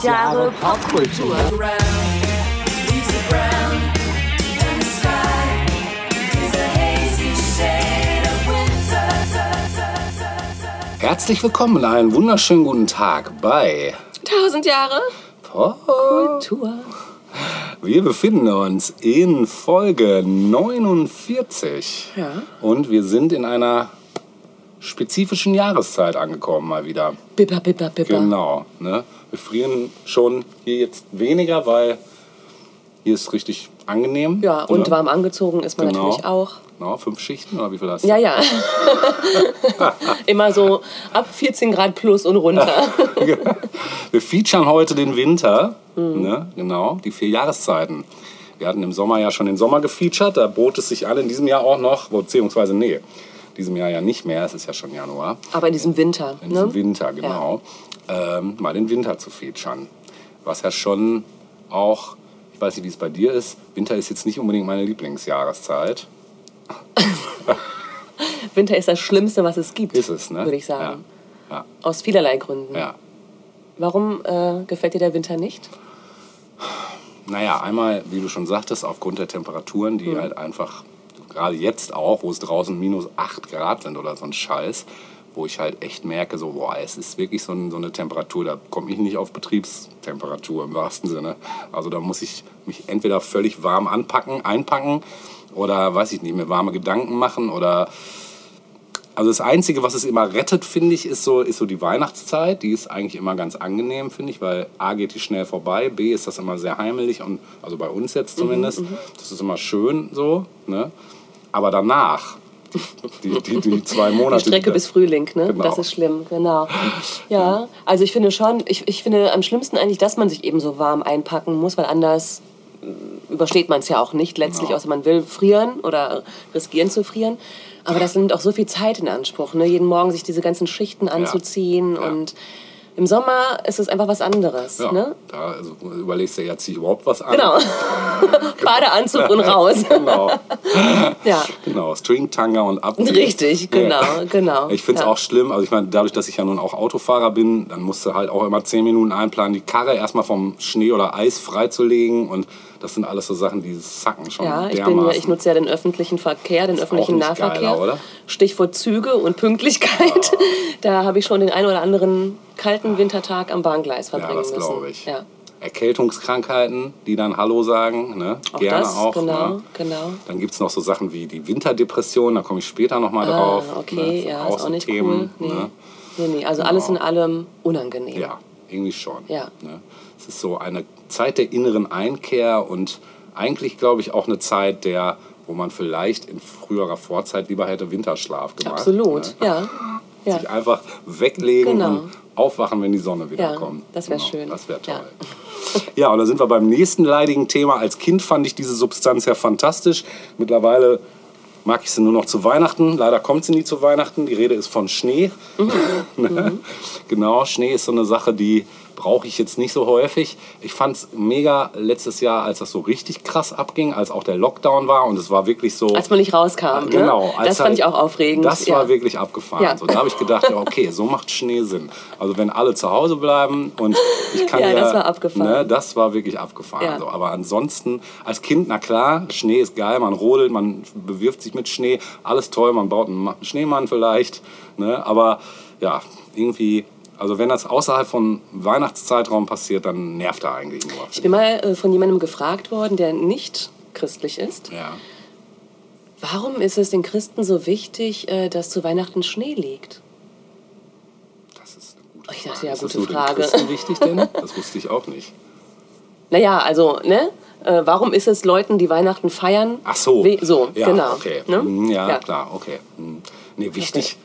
1000 Jahre Popkultur. Herzlich willkommen und einen wunderschönen guten Tag bei 1000 Jahre Kultur. Wir befinden uns in Folge 49 Ja. und wir sind in einer spezifischen Jahreszeit angekommen mal wieder. Bipper, bipper, bipper. Genau. Ne? Wir frieren schon hier jetzt weniger, weil hier ist richtig angenehm. Ja, und warm angezogen ist man Genau. natürlich auch. Genau, fünf Schichten oder wie viel hast du? Ja, ja. Immer so ab 14 Grad plus und runter. Wir featuren heute den Winter, Mhm. ne? genau, die vier Jahreszeiten. Wir hatten im Sommer ja schon den Sommer gefeatured, da bot es sich an, in diesem Jahr auch noch, beziehungsweise nee, diesem Jahr ja nicht mehr, es ist ja schon Januar, Aber in diesem Winter. in diesem Ne? Winter, genau, ähm, mal den Winter zu featuren. Was ja schon auch, ich weiß nicht, wie es bei dir ist, Winter ist jetzt nicht unbedingt meine Lieblingsjahreszeit. Winter ist das Schlimmste, was es gibt. Ist es, ne? Würde ich sagen. Ja, Aus vielerlei Gründen. ja. Warum äh, gefällt dir der Winter nicht? Naja, einmal, wie du schon sagtest, aufgrund der Temperaturen, die halt einfach, gerade jetzt auch, wo es draußen minus 8 Grad sind oder so ein Scheiß, wo ich halt echt merke, so, boah, es ist wirklich so, ein, so eine Temperatur, da komme ich nicht auf Betriebstemperatur im wahrsten Sinne. Also da muss ich mich entweder völlig warm anpacken, einpacken oder, weiß ich nicht, mir warme Gedanken machen oder also das Einzige, was es immer rettet, finde ich, ist so, ist so die Weihnachtszeit. Die ist eigentlich immer ganz angenehm, finde ich, weil A geht die schnell vorbei, B ist das immer sehr heimelig und also bei uns jetzt Mhm, zumindest. das ist immer schön so. Ne? Aber danach, die, die, die zwei Monate. Die Strecke bis Frühling, ne? Genau. Das ist schlimm, genau. Ja, also ich finde schon, ich, ich finde am schlimmsten eigentlich, dass man sich eben so warm einpacken muss, weil anders äh, übersteht man es ja auch nicht letztlich, Genau. außer man will frieren oder riskieren zu frieren. Aber das nimmt auch so viel Zeit in Anspruch, ne? jeden Morgen sich diese ganzen Schichten anzuziehen Ja. und im Sommer ist es einfach was anderes. Ja, Ne? da also, überlegst du, ja, zieh ich überhaupt was an? Genau. Badeanzug und raus. genau. ja. Genau, Stringtanga und ab. Richtig, genau, genau. Ich finde es Ja. auch schlimm, also ich meine, dadurch, dass ich ja nun auch Autofahrer bin, dann musst du halt auch immer zehn Minuten einplanen, die Karre erstmal vom Schnee oder Eis freizulegen und das sind alles so Sachen, die sacken schon Ja, ich, bin ja, ich nutze ja den öffentlichen Verkehr, den öffentlichen Nahverkehr. geiler, oder? Stichwort Züge und Pünktlichkeit. Da habe ich schon den einen oder anderen kalten Wintertag am Bahngleis ja, verbringen das müssen. glaube ich. Ja. Erkältungskrankheiten, die dann Hallo sagen, ne? Auch gerne das, auch. genau, Ne? genau. Dann gibt es noch so Sachen wie die Winterdepression, da komme ich später nochmal drauf. Ah, okay, ne? ja, auch ist so auch nicht Themen, cool. Nee. Ne? Nee, nee, also alles in allem unangenehm. Ja, irgendwie schon. Ja. Ne? Ist so eine Zeit der inneren Einkehr und eigentlich, glaube ich, auch eine Zeit, der, wo man vielleicht in früherer Vorzeit lieber hätte Winterschlaf gemacht. Absolut, Ne? ja. ja. Sich einfach weglegen Genau. und aufwachen, wenn die Sonne wieder Ja, kommt. das wär Genau, schön. Das wäre toll. Ja. Ja. und da sind wir beim nächsten leidigen Thema. Als Kind fand ich diese Substanz ja fantastisch. Mittlerweile mag ich sie nur noch zu Weihnachten. Leider kommt sie nie zu Weihnachten. Die Rede ist von Schnee. Ne? Genau, Schnee ist so eine Sache, die brauche ich jetzt nicht so häufig. Ich fand es mega letztes Jahr, als das so richtig krass abging, als auch der Lockdown war und es war wirklich so. Als man nicht rauskam. Genau. Ne? als Das fand halt- ich auch aufregend. Das ja. war wirklich abgefahren. Ja. So, da habe ich gedacht, ja, okay, so macht Schnee Sinn. Also wenn alle zu Hause bleiben und ich kann Ja, ja, das war abgefahren. Ne, das war wirklich abgefahren. So, aber ansonsten, als Kind, na klar, Schnee ist geil, man rodelt, man bewirft sich mit Schnee, alles toll, man baut einen Ma- Schneemann vielleicht. Ne, aber ja, irgendwie, also wenn das außerhalb von Weihnachtszeitraum passiert, dann nervt er eigentlich nur. Ich bin mal äh, von jemandem gefragt worden, der nicht christlich ist. Ja. Warum ist es den Christen so wichtig, äh, dass zu Weihnachten Schnee liegt? Das ist eine gute Ich dachte, Frage. ja, ist das gute den Frage. Christen wichtig denn? Das wusste ich auch nicht. Naja, also, ne? Äh, warum ist es Leuten, die Weihnachten feiern? Ach so. we- so, ja, genau. Okay. Ne? Hm, Ja, Ja. klar, okay. Hm. Nee, wichtig.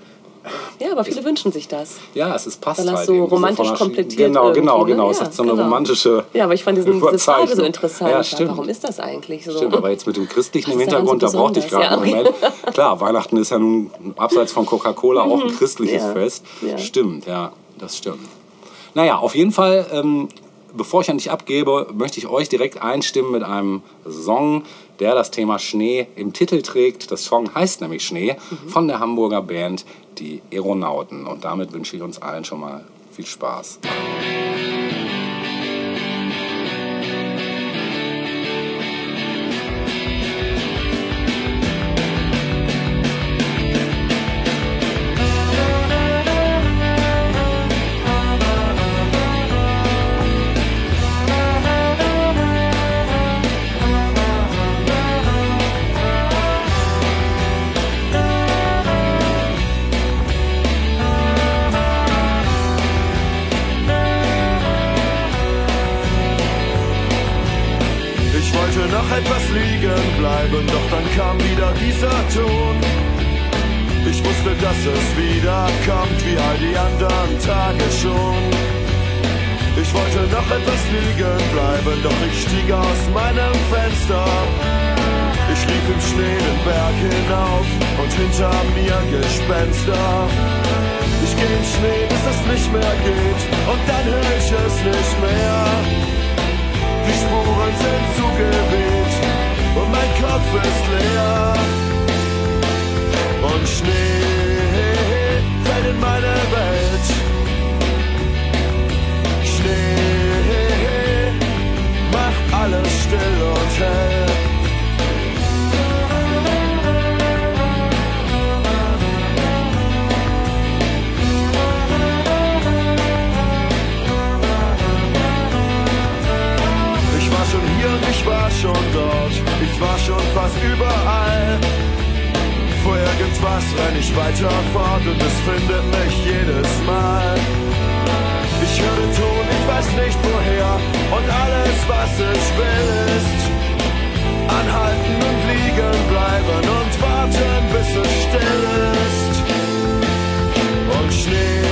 Ja, aber viele wünschen sich das. Ja, es ist passt Weil das halt so romantisch der- komplettiert Genau, genau, ne? genau. Es Ja, hat so eine genau. romantische. Ja, aber ich fand diesen, diese Frage so interessant. Ja, stimmt. Warum ist das eigentlich so? Stimmt, aber jetzt mit dem christlichen im Hintergrund, so da brauchte ich gerade besonders? einen Ja, Moment. Klar, Weihnachten ist ja nun abseits von Coca-Cola auch ein christliches Mhm. Ja, Fest. ja. Stimmt, ja, das stimmt. Naja, auf jeden Fall, ähm, bevor ich an dich abgebe, möchte ich euch direkt einstimmen mit einem Song, der das Thema Schnee im Titel trägt. Das Song heißt nämlich Schnee Mhm. von der Hamburger Band Die Aeronauten. Und damit wünsche ich uns allen schon mal viel Spaß. Liegen bleiben, doch dann kam wieder dieser Ton. Ich wusste, dass es wieder kommt, wie all die anderen Tage schon. Ich wollte noch etwas liegen bleiben, doch ich stieg aus meinem Fenster. Ich lief im Schnee den Berg hinauf und hinter mir Gespenster. Ich geh im Schnee, bis es nicht mehr geht und dann höre ich es nicht mehr. Die Spuren sind zugeweht und mein Kopf ist leer. Und Schnee fällt in meine Welt. Schnee macht alles still und hell. Fast überall. Vor irgendwas renn ich weiter fort und es findet mich jedes Mal. Ich höre Ton, ich weiß nicht woher und alles, was ich will, ist anhalten und liegen bleiben und warten, bis es still ist. Und Schnee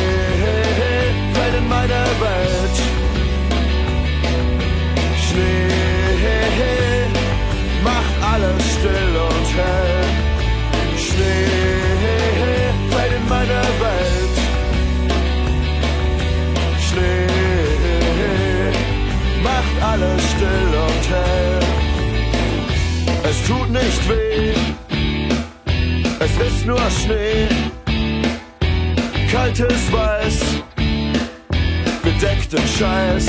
fällt in meine Welt. Schnee alles still und hell. Es tut nicht weh, es ist nur Schnee. Kaltes Weiß, bedeckten Scheiß.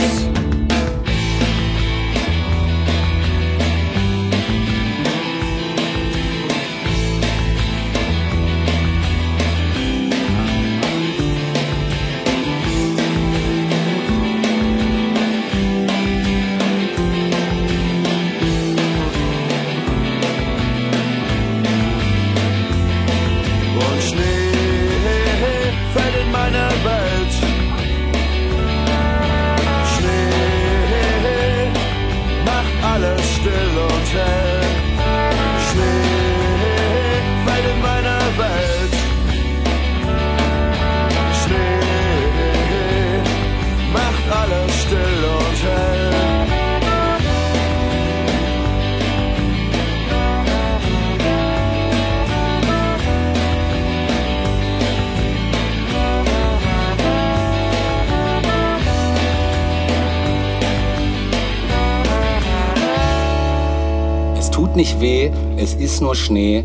Nicht weh, es ist nur Schnee,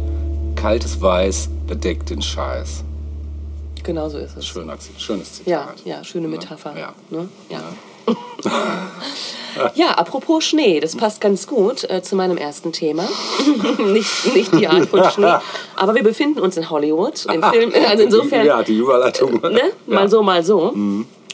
kaltes Weiß bedeckt den Scheiß. Genau so ist es. Schöner, schönes Zitat. Ja, ja, schöne Metapher. Ja. Ne? Ja. ja, apropos Schnee, das passt ganz gut äh, zu meinem ersten Thema. nicht, nicht die Art von Schnee. Aber wir befinden uns in Hollywood, im Film. Also insofern, Ja, die Überleitung. ne? mal so, mal so.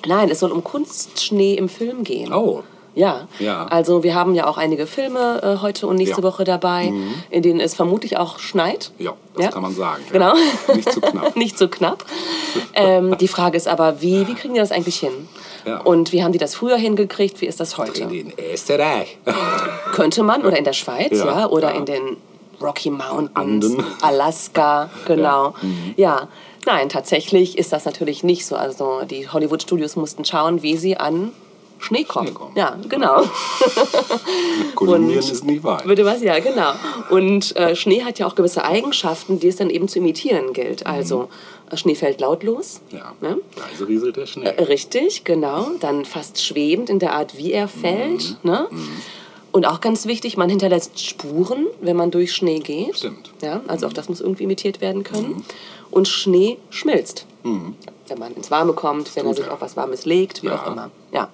Nein, es soll um Kunstschnee im Film gehen. Oh, Ja. Ja. Also wir haben ja auch einige Filme äh, heute und nächste Ja. Mhm. Woche dabei, in denen es vermutlich auch schneit. ja, das kann man sagen. Genau. Ja. Nicht zu knapp. Nicht zu knapp. Ähm, die Frage ist aber, wie, wie kriegen die das eigentlich hin? Ja. Und wie haben die das früher hingekriegt? Wie ist das heute? In den Österreich. Könnte man, oder in der Schweiz, ja, Ja, oder ja. in den Rocky Mountains, Anden. Alaska, genau. Mhm. Ja. nein, tatsächlich ist das natürlich nicht so. Also die Hollywood-Studios mussten schauen, wie sie an Schnee kommen. Schnee kommen. Ja, genau. Kolumbien Und- ist nie weit. Bitte was? Ja, genau. Und äh, Schnee hat ja auch gewisse Eigenschaften, die es dann eben zu imitieren gilt. Also äh, Schnee fällt lautlos. Ja, Ne? leise rieselt der Schnee. Äh, Richtig, genau. Dann fast schwebend in der Art, wie er fällt. Mhm. Ne? Und auch ganz wichtig, man hinterlässt Spuren, wenn man durch Schnee geht. Stimmt. Ja, also auch das muss irgendwie imitiert werden können. Und Schnee schmilzt. Wenn man ins Warme kommt, wenn er tut sich er. auf was Warmes legt, wie Ja. auch immer. Ja.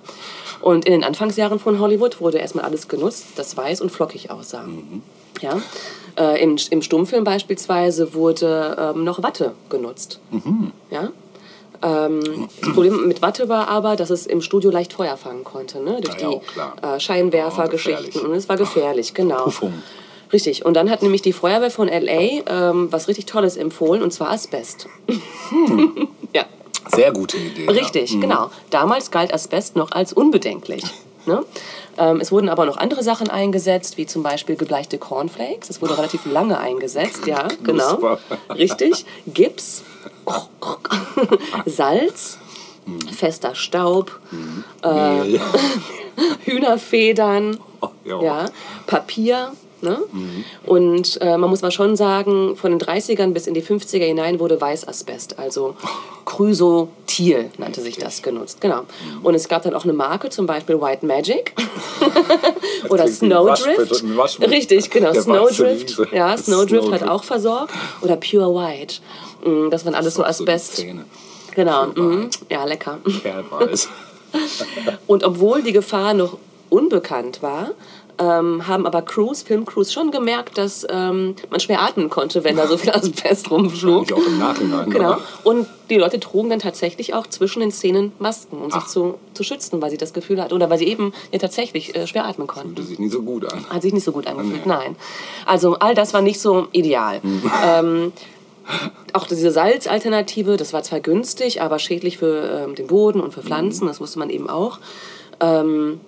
Und in den Anfangsjahren von Hollywood wurde erstmal alles genutzt, das weiß und flockig aussah. Ja? Äh, im, Im Stummfilm beispielsweise wurde ähm, noch Watte genutzt. Ja? Ähm, das Problem mit Watte war aber, dass es im Studio leicht Feuer fangen konnte, ne? durch Ja, ja, die äh, Scheinwerfergeschichten. und es war gefährlich, genau. Puffung. Richtig. Und dann hat nämlich die Feuerwehr von LA ähm, was richtig Tolles empfohlen, und zwar Asbest. ja, Sehr gute Idee. richtig, genau. Damals galt Asbest noch als unbedenklich. Ne? Ähm, es wurden aber noch andere Sachen eingesetzt, wie zum Beispiel gebleichte Cornflakes. Das wurde relativ lange eingesetzt, ja, genau. Richtig. Gips, Salz, fester Staub, äh, Mehl. Hühnerfedern, ja. ja, Papier. Ne? Und äh, man muss mal schon sagen, von den 30ern bis in die 50er hinein wurde Weißasbest, also Chrysotil nannte sich das, genutzt. Genau. Und es gab dann auch eine Marke, zum Beispiel White Magic oder Snowdrift. Richtig, genau. Der Snowdrift. Ja, Snowdrift hat auch versorgt. Oder Pure White. Mm, Das waren alles so die Asbest. Genau. Mhm. White. Ja, lecker. Und obwohl die Gefahr noch unbekannt war, ähm, haben aber Crews, Filmcrews schon gemerkt, dass ähm, man schwer atmen konnte, wenn da so viel Asbest rumflog. Ich auch im Nachhinein. Genau. aber Und die Leute trugen dann tatsächlich auch zwischen den Szenen Masken, um sich Ach. zu, zu schützen, weil sie das Gefühl hatten oder weil sie eben ja tatsächlich äh, schwer atmen konnten. Fühlte sich nicht so gut an. Hat sich nicht so gut angefühlt, Nee. nein. Also all das war nicht so ideal. Ähm, auch diese Salzalternative, das war zwar günstig, aber schädlich für ähm, den Boden und für Pflanzen, das wusste man eben auch. Ähm,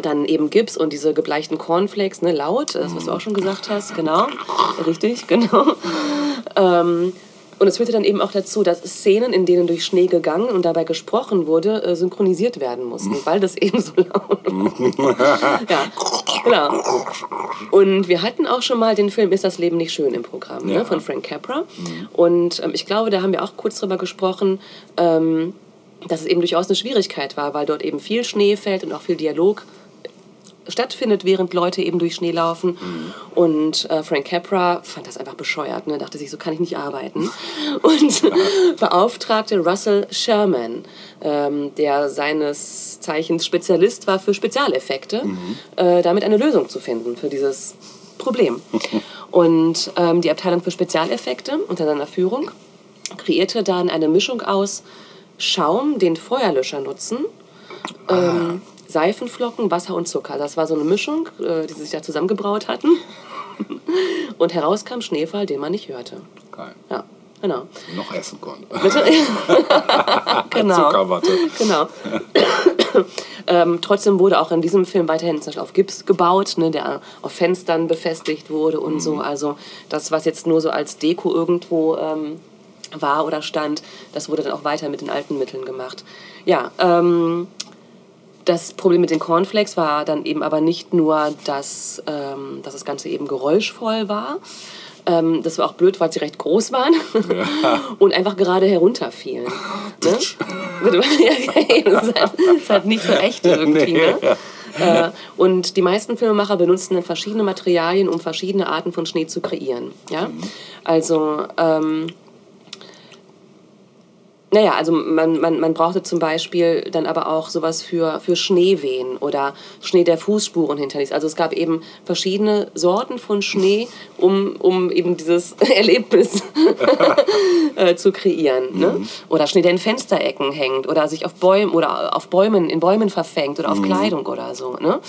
dann eben Gips und diese gebleichten Cornflakes, ne, laut, das was du auch schon gesagt hast, genau, richtig, genau. Ähm, und es führte dann eben auch dazu, dass Szenen, in denen durch Schnee gegangen und dabei gesprochen wurde, äh, synchronisiert werden mussten, weil das eben so laut war. ja, genau. Und wir hatten auch schon mal den Film Ist das Leben nicht schön im Programm Ja. ne, von Frank Capra. Und ähm, ich glaube, da haben wir auch kurz drüber gesprochen, ähm, dass es eben durchaus eine Schwierigkeit war, weil dort eben viel Schnee fällt und auch viel Dialog stattfindet, während Leute eben durch Schnee laufen. Und äh, Frank Capra fand das einfach bescheuert. Ne? Dachte sich, so kann ich nicht arbeiten. Und beauftragte Russell Sherman, ähm, der seines Zeichens Spezialist war für Spezialeffekte, äh, damit eine Lösung zu finden für dieses Problem. Und ähm, die Abteilung für Spezialeffekte unter seiner Führung kreierte dann eine Mischung aus Schaum, den Feuerlöscher nutzen, ähm, Seifenflocken, Wasser und Zucker. Das war so eine Mischung, äh, die sie sich da zusammengebraut hatten. Und heraus kam Schneefall, den man nicht hörte. Geil. Ja, genau. Noch essen konnte. Bitte? genau. Zuckerwatte. Genau. ähm, trotzdem wurde auch in diesem Film weiterhin zum Beispiel auf Gips gebaut, ne, der auf Fenstern befestigt wurde und so. Also das, was jetzt nur so als Deko irgendwo ähm, war oder stand, das wurde dann auch weiter mit den alten Mitteln gemacht. Ja, ähm, das Problem mit den Cornflakes war dann eben aber nicht nur, dass, ähm, dass das Ganze eben geräuschvoll war. Ähm, das war auch blöd, weil sie recht groß waren und einfach gerade herunterfielen. Ne? ja, eben, das ist halt, das ist halt nicht so echt irgendwie. Ne? Äh, und die meisten Filmemacher benutzen dann verschiedene Materialien, um verschiedene Arten von Schnee zu kreieren. Ja? Also ähm, naja, also man, man, man brauchte zum Beispiel dann aber auch sowas für, für Schneewehen oder Schnee, der Fußspuren hinterließ. Also es gab eben verschiedene Sorten von Schnee, um, um eben dieses Erlebnis äh, zu kreieren. Ne? Oder Schnee, der in Fensterecken hängt oder sich auf Bäumen oder auf Bäumen, in Bäumen verfängt oder auf Kleidung oder so. Ne?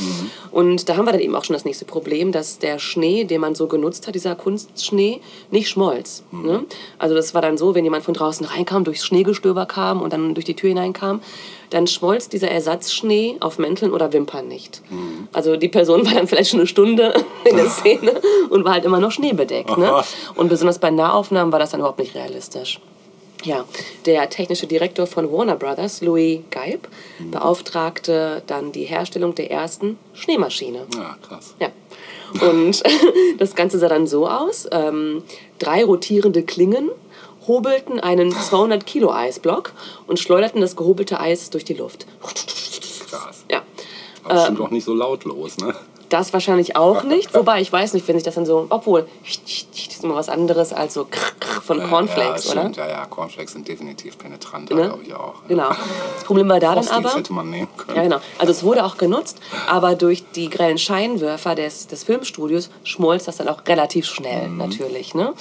Und da haben wir dann eben auch schon das nächste Problem, dass der Schnee, den man so genutzt hat, dieser Kunstschnee, nicht schmolz. Ne? Also das war dann so, wenn jemand von draußen reinkam, durchs Schneegestöber kam und dann durch die Tür hineinkam, dann schmolz dieser Ersatzschnee auf Mänteln oder Wimpern nicht. Also die Person war dann vielleicht schon eine Stunde in der Szene und war halt immer noch schneebedeckt. Ne? Und besonders bei Nahaufnahmen war das dann überhaupt nicht realistisch. Ja, der technische Direktor von Warner Brothers, Louis Geib, beauftragte dann die Herstellung der ersten Schneemaschine. Ja, krass. Ja. Und das Ganze sah dann so aus: ähm, drei rotierende Klingen hobelten einen 200 Kilo Eisblock und schleuderten das gehobelte Eis durch die Luft. Krass. Ja. Aber bestimmt auch nicht so lautlos, ne? Das wahrscheinlich auch nicht, wobei ich weiß nicht, wenn sich das dann so, obwohl, das ist immer was anderes als so von Cornflakes, ja, oder? stimmt. Ja, ja, Cornflakes sind definitiv penetranter, Ne? glaube ich auch. Ja. Genau. Das Problem war da dann aber. hätte man nehmen können. Ja, genau. Also es wurde auch genutzt, aber durch die grellen Scheinwerfer des, des Filmstudios schmolz das dann auch relativ schnell, natürlich. Ne?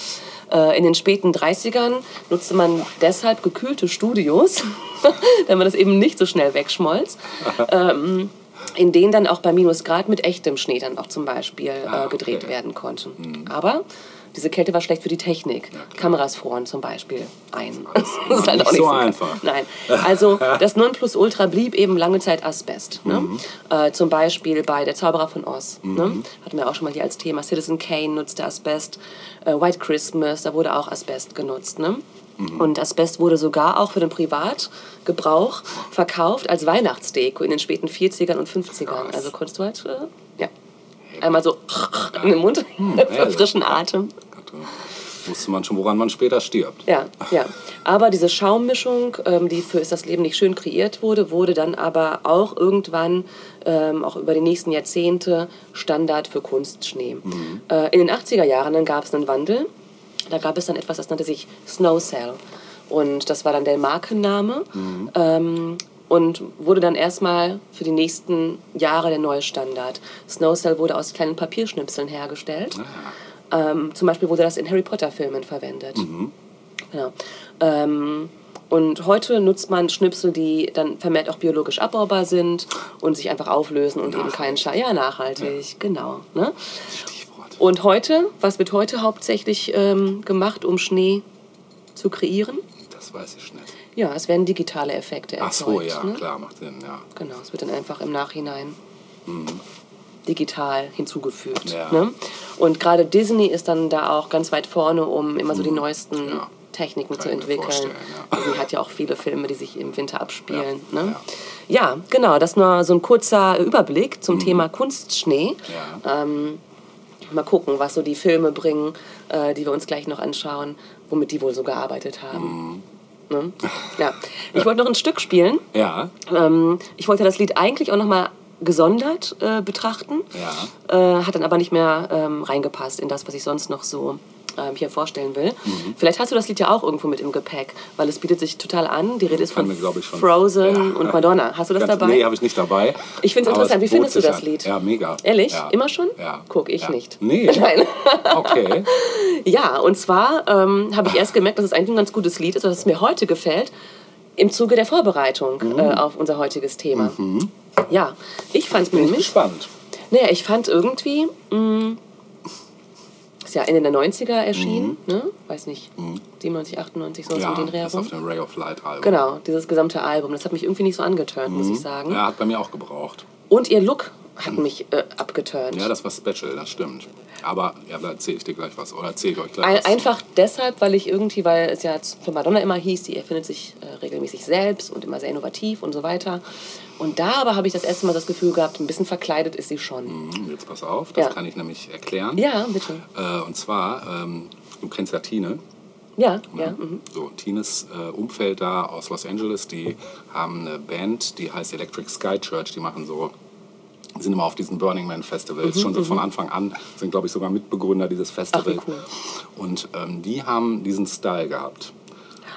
Äh, in den späten 30ern nutzte man deshalb gekühlte Studios, damit das eben nicht so schnell wegschmolz. ähm, in denen dann auch bei Minusgrad mit echtem Schnee dann auch zum Beispiel äh, Ah, gedreht okay. werden konnte. Aber diese Kälte war schlecht für die Technik. Kameras froren zum Beispiel ein. Alles immer nicht so einfach. Nein. Also das Nonplusultra blieb eben lange Zeit Asbest. Ne? Mhm. Äh, zum Beispiel bei Der Zauberer von Oz. Ne? Hatten wir auch schon mal hier als Thema. Citizen Kane nutzte Asbest. Äh, White Christmas, da wurde auch Asbest genutzt. Ne? Mhm. Und Asbest wurde sogar auch für den Privatgebrauch verkauft als Weihnachtsdeko in den späten 40ern und 50ern. Krass. Also konntest du halt, äh, ja, einmal so in den Mund Hm, für frischen Atem. Da wusste man schon, woran man später stirbt. Ja, ja. Aber diese Schaummischung, ähm, die für Ist das Leben nicht schön kreiert wurde, wurde dann aber auch irgendwann, ähm, auch über die nächsten Jahrzehnte, Standard für Kunstschnee. Äh, in den 80er Jahren dann gab es einen Wandel. Da gab es dann etwas, das nannte sich Snow Cell. Und das war dann der Markenname. Ähm, und wurde dann erstmal für die nächsten Jahre der neue Standard. Snow Cell wurde aus kleinen Papierschnipseln hergestellt. Ähm, zum Beispiel wurde das in Harry Potter-Filmen verwendet. Genau. Ähm, und heute nutzt man Schnipsel, die dann vermehrt auch biologisch abbaubar sind und sich einfach auflösen und eben keinen Schaden. Ja, nachhaltig, genau. Ne? Und heute, was wird heute hauptsächlich ähm, gemacht, um Schnee zu kreieren? Das weiß ich nicht. Ja, es werden digitale Effekte Ach erzeugt. so, ja, ne? klar, macht Sinn, ja. Genau, es wird dann einfach im Nachhinein digital hinzugefügt. Ja. Ne? Und gerade Disney ist dann da auch ganz weit vorne, um immer so die neuesten Mhm. Ja. Techniken Kann zu entwickeln. ja. Disney hat ja auch viele Filme, die sich im Winter abspielen. Ja, Ne? ja, genau, das nur so ein kurzer Überblick Mhm. zum Thema Kunstschnee. Ja. Ähm, mal gucken, was so die Filme bringen, äh, die wir uns gleich noch anschauen, womit die wohl so gearbeitet haben. Mhm. Ne? Ja. Ich wollte noch ein Stück spielen. Ja, Ähm, ich wollte das Lied eigentlich auch nochmal gesondert äh, betrachten, ja. äh, hat dann aber nicht mehr ähm, reingepasst in das, was ich sonst noch so ähm, hier vorstellen will. Mhm. Vielleicht hast du das Lied ja auch irgendwo mit im Gepäck, weil es bietet sich total an. Die Rede ist von mir, Frozen Ja. und Madonna. Hast du das Ganz- dabei? Nee, habe ich nicht dabei. Ich find's Aber interessant. es Wie findest du das an. Lied? Ja, mega. Ehrlich? Ja. Immer schon? Ja. Guck, ich ja. nicht. Nee. Nein. Okay. Ja, und zwar ähm, habe ich erst gemerkt, dass es eigentlich ein ganz gutes Lied ist, dass es mir heute gefällt, im Zuge der Vorbereitung Mhm. äh, auf unser heutiges Thema. Ja, ich fand es Bin ich nämlich. gespannt. Naja, ich fand irgendwie, mh, ist ja Ende der 90er erschienen, ne? Weiß nicht, 97, 98, so Mhm. Ja, um den Dreh das auf dem Ray of Light Album. Genau, dieses gesamte Album. Das hat mich irgendwie nicht so angeturnt, muss ich sagen. Mhm. Ja, hat bei mir auch gebraucht. Und ihr Look hat mich äh, abgeturnt. Ja, das war special, das stimmt. Aber ja, da erzähle ich dir gleich was. Oder erzähle ich euch gleich Ein, was. einfach deshalb, weil ich irgendwie, weil es ja für Madonna immer hieß, die erfindet sich äh, regelmäßig selbst und immer sehr innovativ und so weiter. Und da aber habe ich das erste Mal das Gefühl gehabt, ein bisschen verkleidet ist sie schon. Hm, Jetzt pass auf, das Ja. kann ich nämlich erklären. Ja, bitte. Äh, und zwar, ähm, du kennst ja Tine. Ja, ja. Mhm. So, Tines äh, Umfeld da aus Los Angeles, die haben eine Band, die heißt Electric Sky Church. Die machen so, sind immer auf diesen Burning Man Festivals, schon so von Anfang an, sind glaube ich sogar Mitbegründer dieses Festivals. Mhm, cool. Und ähm, die haben diesen Style gehabt.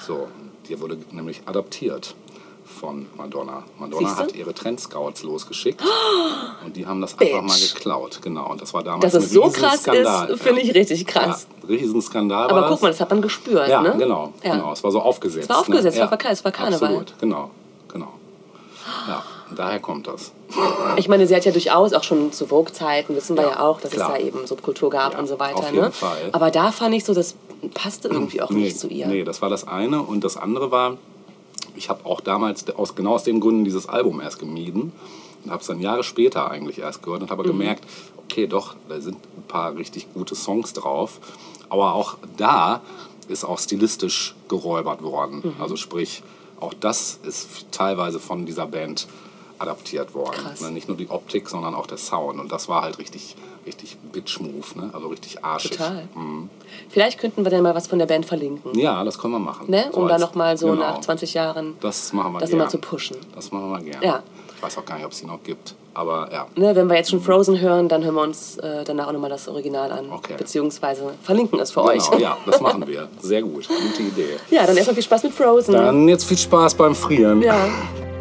So, die wurde nämlich adaptiert von Madonna. Madonna hat ihre Trendscouts losgeschickt und die haben das einfach mal Bitch. geklaut. Genau, und das war damals Dass es so krass Riesenskandal. ist, finde ich richtig krass. Ja, Riesenskandal Aber guck mal, das hat man gespürt, Ja, ne? genau, Ja. genau. Es war so aufgesetzt. Es war aufgesetzt, ne? es war es war Karneval. Absolut, genau, genau. Ja, daher kommt das. Ich meine, sie hat ja durchaus auch schon zu Vogue-Zeiten, wissen wir ja, Ja, auch, dass klar. es da eben Subkultur gab Ja, und so weiter. auf jeden ne? Fall. Aber da fand ich so, das passte irgendwie auch nicht zu ihr. Nee, das war das eine. Und das andere war, ich habe auch damals aus, genau aus den Gründen dieses Album erst gemieden. Und habe es dann Jahre später eigentlich erst gehört und habe Mhm. gemerkt, okay, doch, da sind ein paar richtig gute Songs drauf. Aber auch da ist auch stilistisch geräubert worden. Mhm. Also sprich, auch das ist teilweise von dieser Band adaptiert worden. Ne, Nicht nur die Optik, sondern auch der Sound. Und das war halt richtig, richtig Bitch-Move, ne? also richtig arschig. Total. Vielleicht könnten wir dann mal was von der Band verlinken. Ja, das können wir machen. Ne? Um So da nochmal so genau. nach 20 Jahren Das machen wir das nochmal zu pushen. Das machen wir gerne. Ja. Ich weiß auch gar nicht, ob es die noch gibt. Aber ja. Ne, wenn wir jetzt schon Frozen hören, dann hören wir uns äh, danach auch nochmal das Original an. Okay. Beziehungsweise verlinken es für Genau, euch. ja, das machen wir. Sehr gut. Gute Idee. Ja, dann erstmal viel Spaß mit Frozen. Dann jetzt viel Spaß beim Frieren. Ja.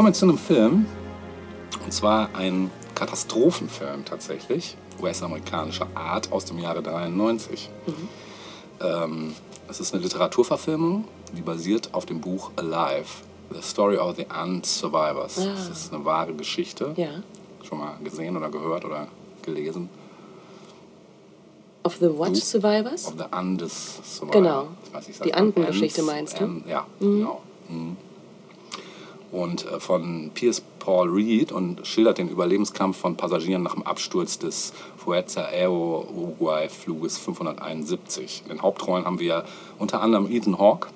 Ich komme jetzt zu einem Film, und zwar ein Katastrophenfilm tatsächlich, US-amerikanischer Art aus dem Jahre 93. Ähm, es ist eine Literaturverfilmung, die basiert auf dem Buch Alive, The Story of the Unsurvivors. Ah. Das ist eine wahre Geschichte. Ja. Schon mal gesehen oder gehört oder gelesen? Of the What Survivors? Of the Andes Survivor. Genau. Ich weiß, ich Die. Andengeschichte meinst du? Ja, genau. Mhm. Und äh, von Piers Paul Reed und schildert den Überlebenskampf von Passagieren nach dem Absturz des Fuerza Aero Uruguay Fluges 571. In den Hauptrollen haben wir unter anderem Ethan Hawke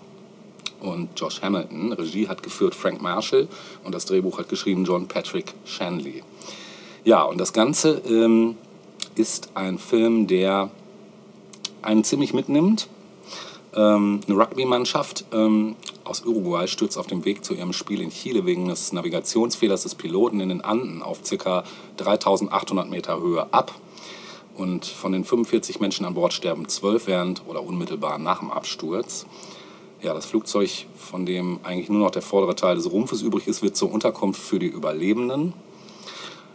und Josh Hamilton. Regie hat geführt Frank Marshall und das Drehbuch hat geschrieben John Patrick Shanley. Ja, und das Ganze ähm, ist ein Film, der einen ziemlich mitnimmt. Ähm, eine Rugby-Mannschaft ähm, aus Uruguay stürzt auf dem Weg zu ihrem Spiel in Chile wegen des Navigationsfehlers des Piloten in den Anden auf ca. 3800 Meter Höhe ab. Und von den 45 Menschen an Bord sterben 12 während oder unmittelbar nach dem Absturz. Ja, das Flugzeug, von dem eigentlich nur noch der vordere Teil des Rumpfes übrig ist, wird zur Unterkunft für die Überlebenden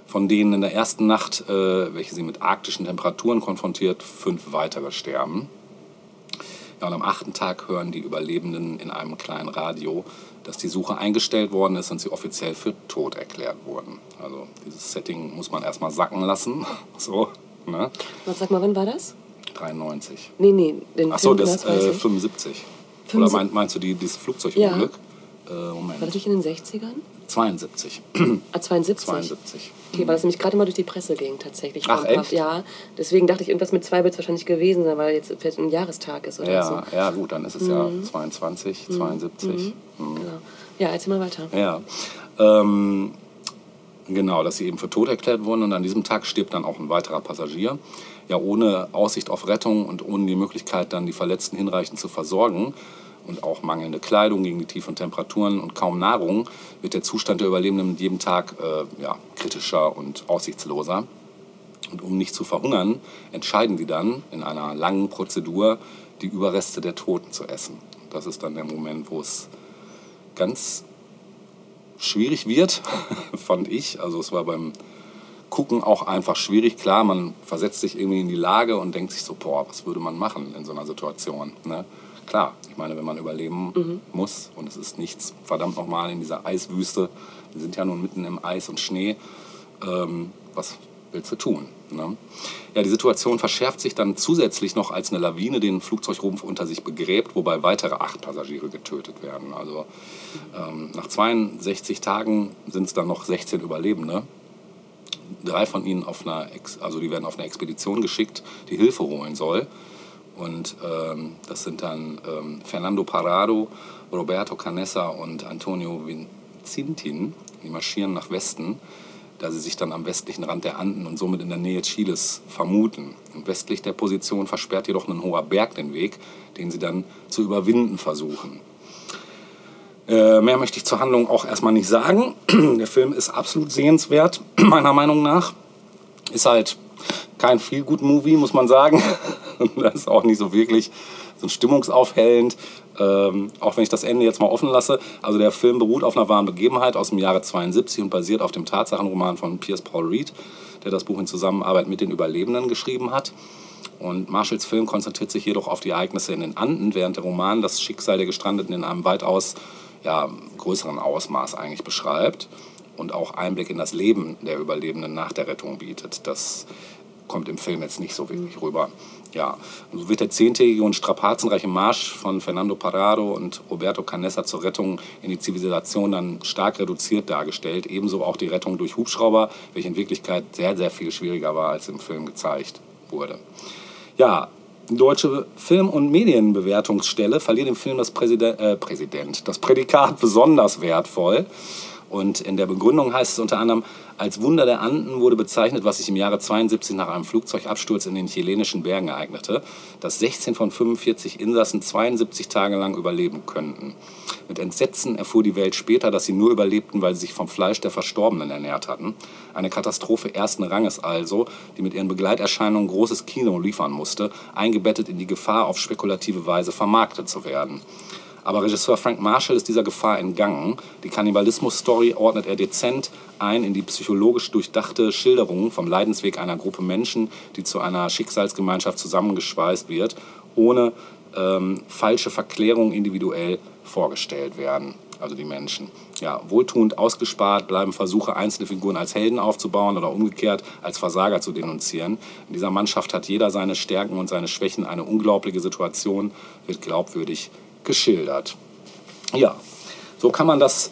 von denen in der ersten Nacht, äh, welche sie mit arktischen Temperaturen konfrontiert, fünf weitere sterben. Ja, und am achten Tag hören die Überlebenden in einem kleinen Radio, dass die Suche eingestellt worden ist und sie offiziell für tot erklärt wurden. Also dieses Setting muss man erstmal sacken lassen. So, ne? Was, sag mal, wann war das? 93. Nee, nee, den Achso, Film, das äh, ich. 75. 75. Oder mein, meinst du die, dieses Flugzeugunglück? Äh, Moment. War das nicht in den 60ern? 72. Ah, 72. 72. Okay, weil das nämlich gerade mal durch die Presse ging, tatsächlich. Ach, echt? Ja, deswegen dachte ich, irgendwas mit zwei wird es wahrscheinlich gewesen sein, weil jetzt vielleicht ein Jahrestag ist oder so. Ja, ja, gut, dann ist es ja 22, 72. Mhm. Genau. Ja, erzähl mal weiter. Ja, ähm, genau, dass sie eben für tot erklärt wurden und an diesem Tag stirbt dann auch ein weiterer Passagier. Ja, ohne Aussicht auf Rettung und ohne die Möglichkeit, dann die Verletzten hinreichend zu versorgen und auch mangelnde Kleidung gegen die tiefen Temperaturen und kaum Nahrung, wird der Zustand der Überlebenden mit jedem Tag äh, ja, kritischer und aussichtsloser. Und um nicht zu verhungern, entscheiden die dann in einer langen Prozedur, die Überreste der Toten zu essen. Das ist dann der Moment, wo es ganz schwierig wird, fand ich. Also es war beim Gucken auch einfach schwierig. Klar, man versetzt sich irgendwie in die Lage und denkt sich so, boah, was würde man machen in so einer Situation? Ne? Klar, ich meine, wenn man überleben muss und es ist nichts, verdammt nochmal in dieser Eiswüste, wir sind ja nun mitten im Eis und Schnee, ähm, was willst du tun? Ne? Ja, die Situation verschärft sich dann zusätzlich noch, als eine Lawine den Flugzeugrumpf unter sich begräbt, wobei weitere acht Passagiere getötet werden. Also ähm, nach 62 Tagen sind es dann noch 16 Überlebende. Drei von ihnen auf einer, Ex also die werden auf eine Expedition geschickt, die Hilfe holen soll. Und ähm, das sind dann ähm, Fernando Parado, Roberto Canessa und Antonio Vincintin. Die marschieren nach Westen, da sie sich dann am westlichen Rand der Anden und somit in der Nähe Chiles vermuten. Und westlich der Position versperrt jedoch ein hoher Berg den Weg, den sie dann zu überwinden versuchen. Äh, mehr möchte ich zur Handlung auch erstmal nicht sagen. Der Film ist absolut sehenswert, meiner Meinung nach. Ist halt kein Feel-Good-Movie, muss man sagen. das ist auch nicht so wirklich so stimmungsaufhellend. Ähm, auch wenn ich das Ende jetzt mal offen lasse. Also der Film beruht auf einer wahren Begebenheit aus dem Jahre 72 und basiert auf dem Tatsachenroman von Piers Paul Reed, der das Buch in Zusammenarbeit mit den Überlebenden geschrieben hat. Und Marshalls Film konzentriert sich jedoch auf die Ereignisse in den Anden, während der Roman das Schicksal der Gestrandeten in einem weitaus ja, größeren Ausmaß eigentlich beschreibt und auch Einblick in das Leben der Überlebenden nach der Rettung bietet. Das kommt im Film jetzt nicht so wirklich rüber. Ja, so wird der zehntägige und strapazenreiche Marsch von Fernando Parado und Roberto Canessa zur Rettung in die Zivilisation dann stark reduziert dargestellt. Ebenso auch die Rettung durch Hubschrauber, welche in Wirklichkeit sehr, sehr viel schwieriger war, als im Film gezeigt wurde. Ja, die deutsche Film- und Medienbewertungsstelle verliert dem Film das Präsident, äh, Präsident, das Prädikat besonders wertvoll. Und in der Begründung heißt es unter anderem, als Wunder der Anden wurde bezeichnet, was sich im Jahre 72 nach einem Flugzeugabsturz in den chilenischen Bergen ereignete, dass 16 von 45 Insassen 72 Tage lang überleben könnten. Mit Entsetzen erfuhr die Welt später, dass sie nur überlebten, weil sie sich vom Fleisch der Verstorbenen ernährt hatten. Eine Katastrophe ersten Ranges also, die mit ihren Begleiterscheinungen großes Kino liefern musste, eingebettet in die Gefahr, auf spekulative Weise vermarktet zu werden. Aber Regisseur Frank Marshall ist dieser Gefahr entgangen. Die Kannibalismus-Story ordnet er dezent ein in die psychologisch durchdachte Schilderung vom Leidensweg einer Gruppe Menschen, die zu einer Schicksalsgemeinschaft zusammengeschweißt wird, ohne ähm, falsche Verklärung individuell vorgestellt werden. Also die Menschen. Ja, wohltuend ausgespart bleiben Versuche, einzelne Figuren als Helden aufzubauen oder umgekehrt als Versager zu denunzieren. In dieser Mannschaft hat jeder seine Stärken und seine Schwächen. Eine unglaubliche Situation wird glaubwürdig geschildert. Ja, so kann man das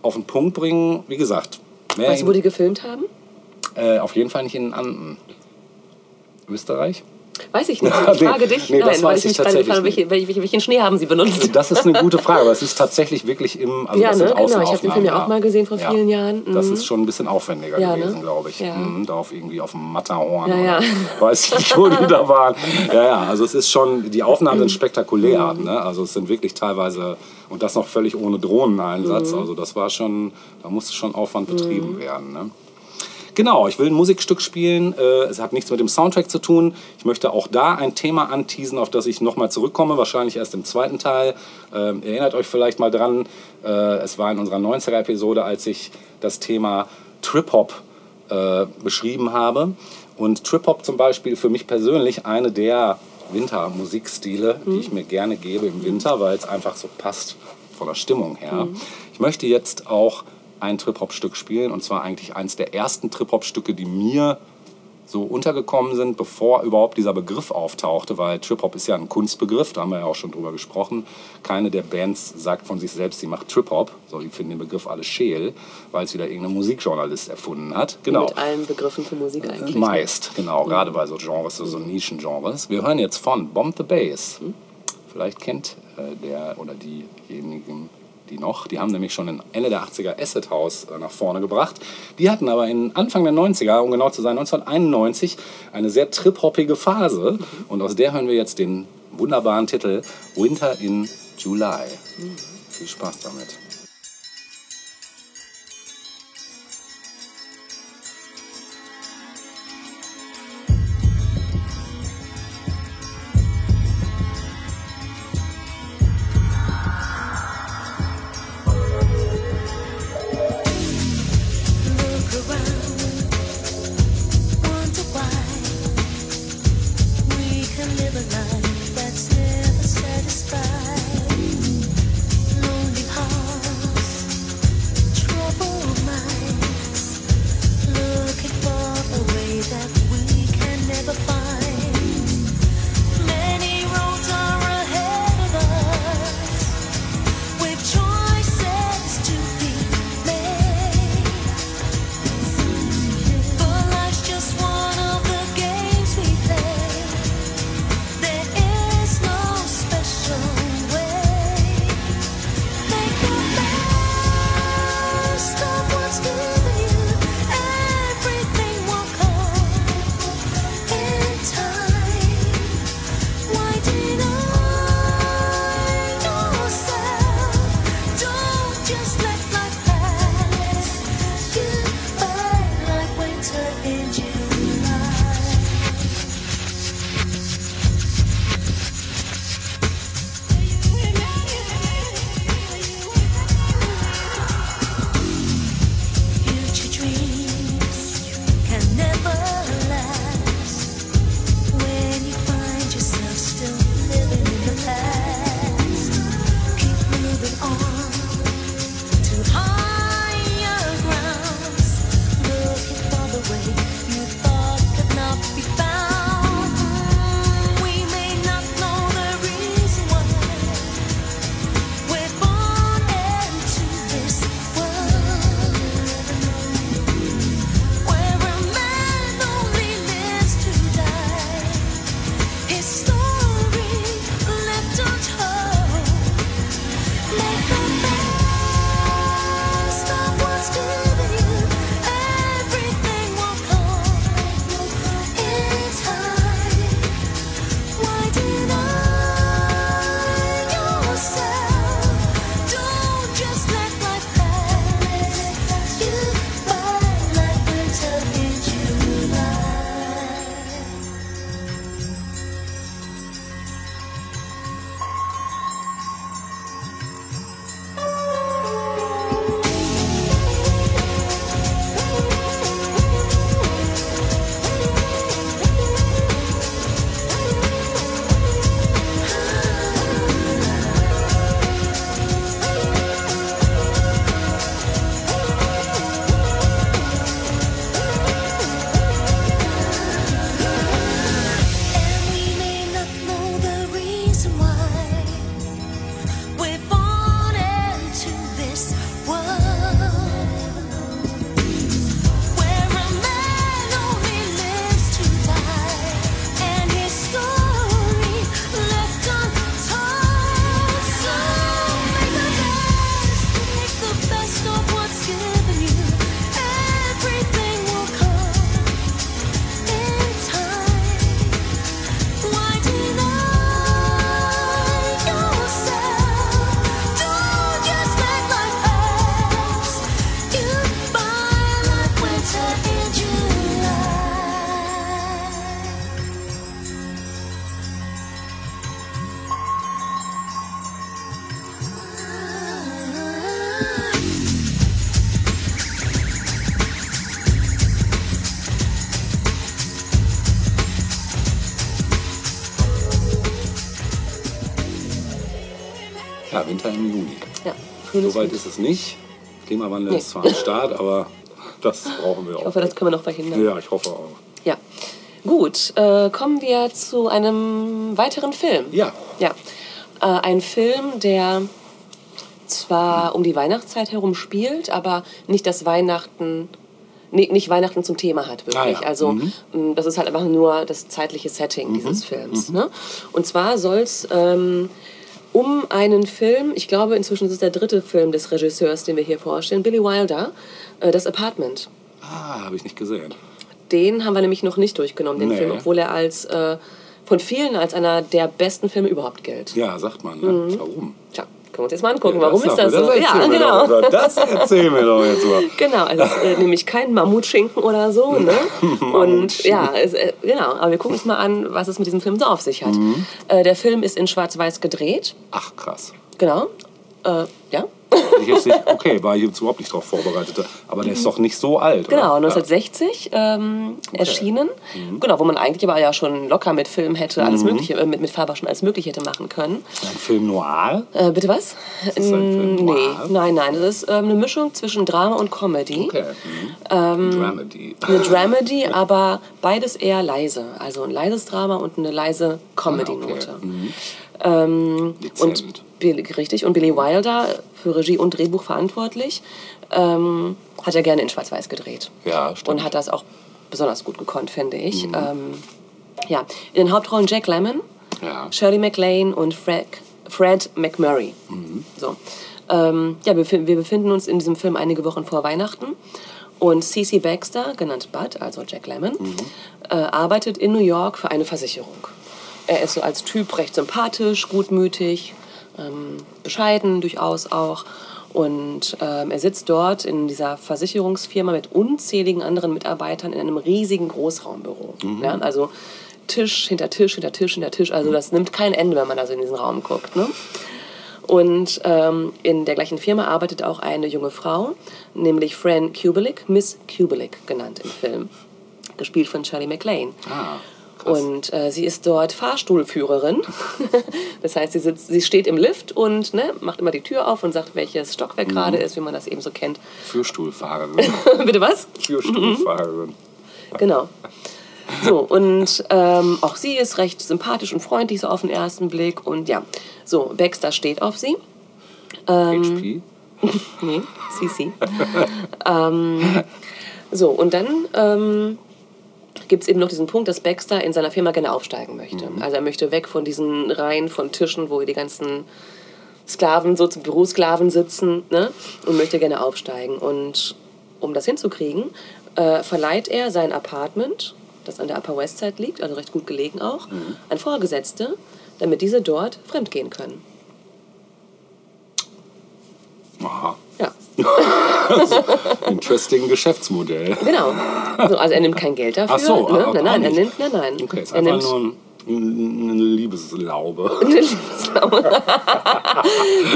auf den Punkt bringen. Wie gesagt, Weißt du, wo die gefilmt haben? äh, auf jeden Fall nicht in den Anden. Österreich? Weiß ich nicht. Ich nee, frage dich. nee, das Nein, weil weiß ich ich tatsächlich gefragt habe, welche, welche, welchen Schnee haben sie benutzt? Das ist eine gute Frage, aber es ist tatsächlich wirklich im. Also ja, das ne? Genau. Ich habe den Film ja auch mal gesehen vor Ja. vielen Jahren. Das Mhm. ist schon ein bisschen aufwendiger Ja, ne? gewesen, glaube ich. Ja. Mhm, da auf irgendwie auf dem Matterhorn. Ja, ja. Weiß ich nicht, wo die da waren. Ja, ja, also es ist schon, die Aufnahmen Mhm. sind spektakulär. Ne? Also es sind wirklich teilweise, und das noch völlig ohne Drohneneinsatz. Mhm. Also das war schon, da musste schon Aufwand betrieben werden. Ne? Genau, ich will ein Musikstück spielen. Äh, Es hat nichts mit dem Soundtrack zu tun. Ich möchte auch da ein Thema anteasen, auf das ich nochmal zurückkomme, wahrscheinlich erst im zweiten Teil. Ähm, Erinnert euch vielleicht mal dran, äh, es war in unserer 90er-Episode, als ich das Thema Trip-Hop äh, beschrieben habe. Und Trip-Hop zum Beispiel für mich persönlich eine der Wintermusikstile, die ich mir gerne gebe im Winter, weil es einfach so passt von der Stimmung her. Ich möchte jetzt auch ein Trip-Hop-Stück spielen und zwar eigentlich eins der ersten Trip-Hop-Stücke, die mir so untergekommen sind, bevor überhaupt dieser Begriff auftauchte, weil Trip-Hop ist ja ein Kunstbegriff, da haben wir ja auch schon drüber gesprochen. Keine der Bands sagt von sich selbst, sie macht Trip-Hop, so, die finden den Begriff alle scheel, weil es wieder irgendein Musikjournalist erfunden hat. Genau. Mit allen Begriffen für Musik eigentlich. Meist, genau, gerade bei so Genres, so, so Nischengenres. Wir hören jetzt von Bomb the Bass. Vielleicht kennt äh, der oder diejenigen die noch. Die haben nämlich schon in Ende der 80er Acid House äh, nach vorne gebracht. Die hatten aber in Anfang der 90er, um genau zu sein, 1991, eine sehr trip-hoppige Phase. Und aus der hören wir jetzt den wunderbaren Titel Winter in July. Viel Spaß damit. Soweit ist es nicht. Klimawandel Nee. ist zwar am Start, aber das brauchen wir Ich auch. hoffe, das können wir noch verhindern. ja, ich hoffe auch. Ja. Gut, äh, kommen wir zu einem weiteren Film. Ja. Ja. Äh, ein Film, der zwar um die Weihnachtszeit herum spielt, aber nicht das Weihnachten. nee, Nicht Weihnachten zum Thema hat, wirklich. Ah, ja. Also, Mhm. mh, das ist halt einfach nur das zeitliche Setting dieses Films. Ne? Und zwar soll es ähm, um einen Film, ich glaube, inzwischen ist es der dritte Film des Regisseurs, den wir hier vorstellen, Billy Wilder, äh, Das Apartment. Ah, habe ich nicht gesehen. Den haben wir nämlich noch nicht durchgenommen, den Nee. Film, obwohl er als äh, von vielen als einer der besten Filme überhaupt gilt. Ja, sagt man. Ne? Mhm. Warum? Tja, können wir uns jetzt mal angucken, Ja, warum ist das so? erzähl ja, genau. Doch, das erzähl mir doch jetzt mal. Genau, also es ist äh, nämlich kein Mammutschinken oder so, ne? Und ja, es, äh, genau, aber wir gucken uns mal an, was es mit diesem Film so auf sich hat. Mhm. Äh, der Film ist in Schwarz-Weiß gedreht, Ach, krass. genau. Äh, ja, Ich jetzt nicht, okay, war ich jetzt überhaupt nicht darauf vorbereitet. Aber der ist doch nicht so alt, genau, oder? 1960 ähm, erschienen. Genau, wo man eigentlich aber ja schon locker mit Film hätte, alles Mhm. Mögliche, äh, mit, mit Faber schon alles Mögliche hätte machen können. Ein Film noir? Äh, bitte was? das ein Film Mm, nee, noir? nein, nein, das ist ähm, eine Mischung zwischen Drama und Comedy. Okay. Mhm. Dramedy. Eine Dramedy, aber beides eher leise. Also ein leises Drama und eine leise Comedy-Note. Ah, okay. Mhm. Ähm, und richtig. Und Billy Wilder, für Regie und Drehbuch verantwortlich, ähm, hat er gerne in Schwarz-Weiß gedreht. Ja, stimmt. Mhm. Und hat das auch besonders gut gekonnt, finde ich. Ähm, ja, in den Hauptrollen Jack Lemmon, Ja. Shirley MacLaine und Fred, Fred McMurray. So. Ähm, ja, wir, wir befinden uns in diesem Film einige Wochen vor Weihnachten. Und C.C. Baxter, genannt Bud, also Jack Lemmon, äh, arbeitet in New York für eine Versicherung. Er ist so als Typ recht sympathisch, gutmütig, ähm, bescheiden durchaus auch. Und ähm, er sitzt dort in dieser Versicherungsfirma mit unzähligen anderen Mitarbeitern in einem riesigen Großraumbüro. Ja, also Tisch hinter Tisch hinter Tisch hinter Tisch. Also das nimmt kein Ende, wenn man da so in diesen Raum guckt. Ne? Und ähm, in der gleichen Firma arbeitet auch eine junge Frau, nämlich Fran Kubelik, Miss Kubelik genannt im Film, gespielt von Charlie MacLaine. Ah, krass. Und äh, sie ist dort Fahrstuhlführerin. das heißt, sie, sitzt, sie steht im Lift und ne, macht immer die Tür auf und sagt, welches Stockwerk gerade ist, wie man das eben so kennt. Führstuhlfahrerin. Bitte was? Führstuhlfahrerin. Genau. So, und ähm, auch sie ist recht sympathisch und freundlich, so auf den ersten Blick. Und ja, so, Baxter steht auf sie. Ähm, HP. Nee, CC. ähm, so, und dann ähm, gibt es eben noch diesen Punkt, dass Baxter in seiner Firma gerne aufsteigen möchte. Also er möchte weg von diesen Reihen von Tischen, wo die ganzen Sklaven, so zum Bürosklaven sitzen, ne? und möchte gerne aufsteigen. Und um das hinzukriegen, äh, verleiht er sein Apartment, das an der Upper West Side liegt, also recht gut gelegen auch, an Vorgesetzte, damit diese dort fremdgehen können. Aha. Ja, Interesting Geschäftsmodell. genau. So, also er nimmt kein Geld dafür. Ach so, ne? ah, nein, nein, er nimmt, nein, nein. Okay, ist er nimmt nur ein, eine Liebeslaube. eine Liebeslaube.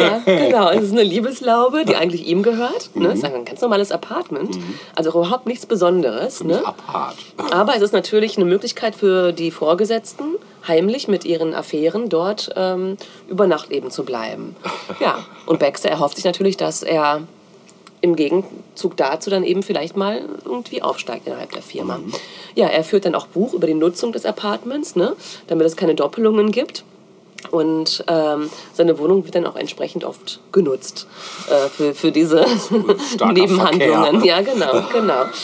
ja, genau. Es ist eine Liebeslaube, die eigentlich ihm gehört. Ne? Es ist ein ganz normales Apartment. Also auch überhaupt nichts Besonderes. Ne? Abhart. Aber es ist natürlich eine Möglichkeit für die Vorgesetzten, heimlich mit ihren Affären dort ähm, über Nacht eben zu bleiben. Ja, und Baxter erhofft sich natürlich, dass er im Gegenzug dazu dann eben vielleicht mal irgendwie aufsteigt innerhalb der Firma. Ja, er führt dann auch Buch über die Nutzung des Apartments, ne, damit es keine Doppelungen gibt. Und ähm, seine Wohnung wird dann auch entsprechend oft genutzt äh, für, für diese Nebenhandlungen. Verkehr. Ja, genau, genau.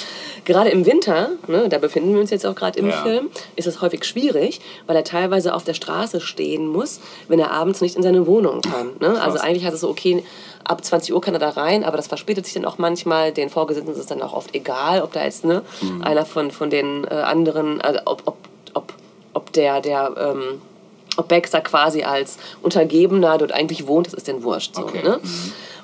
Gerade im Winter, ne, da befinden wir uns jetzt auch gerade im Ja. Film, ist es häufig schwierig, weil er teilweise auf der Straße stehen muss, wenn er abends nicht in seine Wohnung kann. Ne? Also eigentlich heißt es so, okay, ab 20 Uhr kann er da rein, aber das verspätet sich dann auch manchmal. Den Vorgesetzten ist es dann auch oft egal, ob da jetzt ne, Mhm. einer von, von den äh, anderen, also ob, ob, ob, ob der, der ähm, ob Baxter quasi als Untergebener dort eigentlich wohnt, das ist denn wurscht. So, Okay. ne?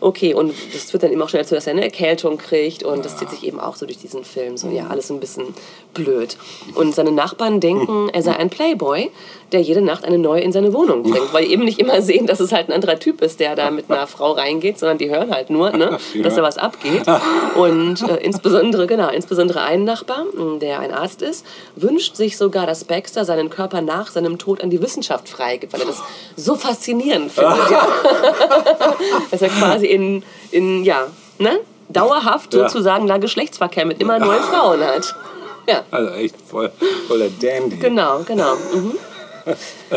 Okay, und das führt dann eben auch schnell dazu, dass er eine Erkältung kriegt und das zieht sich eben auch so durch diesen Film. So, ja, alles ein bisschen blöd. Und seine Nachbarn denken, er sei ein Playboy, der jede Nacht eine neue in seine Wohnung bringt, weil die eben nicht immer sehen, dass es halt ein anderer Typ ist, der da mit einer Frau reingeht, sondern die hören halt nur, ne, dass da was abgeht. Und äh, insbesondere, genau, insbesondere ein Nachbar, der ein Arzt ist, wünscht sich sogar, dass Baxter seinen Körper nach seinem Tod an die Wissenschaft freigibt, weil er das so faszinierend findet. ja. dass er quasi in, in ja, ne, dauerhaft Ja. sozusagen da Geschlechtsverkehr mit immer neuen Frauen hat. Ja. Also echt voll, voller Dandy. Genau, genau. Mhm.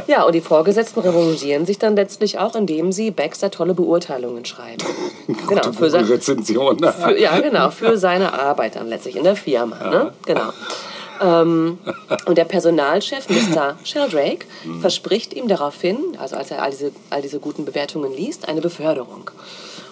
Ja, und die Vorgesetzten revanchieren sich dann letztlich auch, indem sie Baxter tolle Beurteilungen schreiben. Genau, für, sein, Rezension. für, ja, genau, für seine Arbeit dann letztlich in der Firma. Ne? Genau. Ähm, und der Personalchef, Mr. Sheldrake, verspricht ihm daraufhin, also als er all diese, all diese guten Bewertungen liest, eine Beförderung.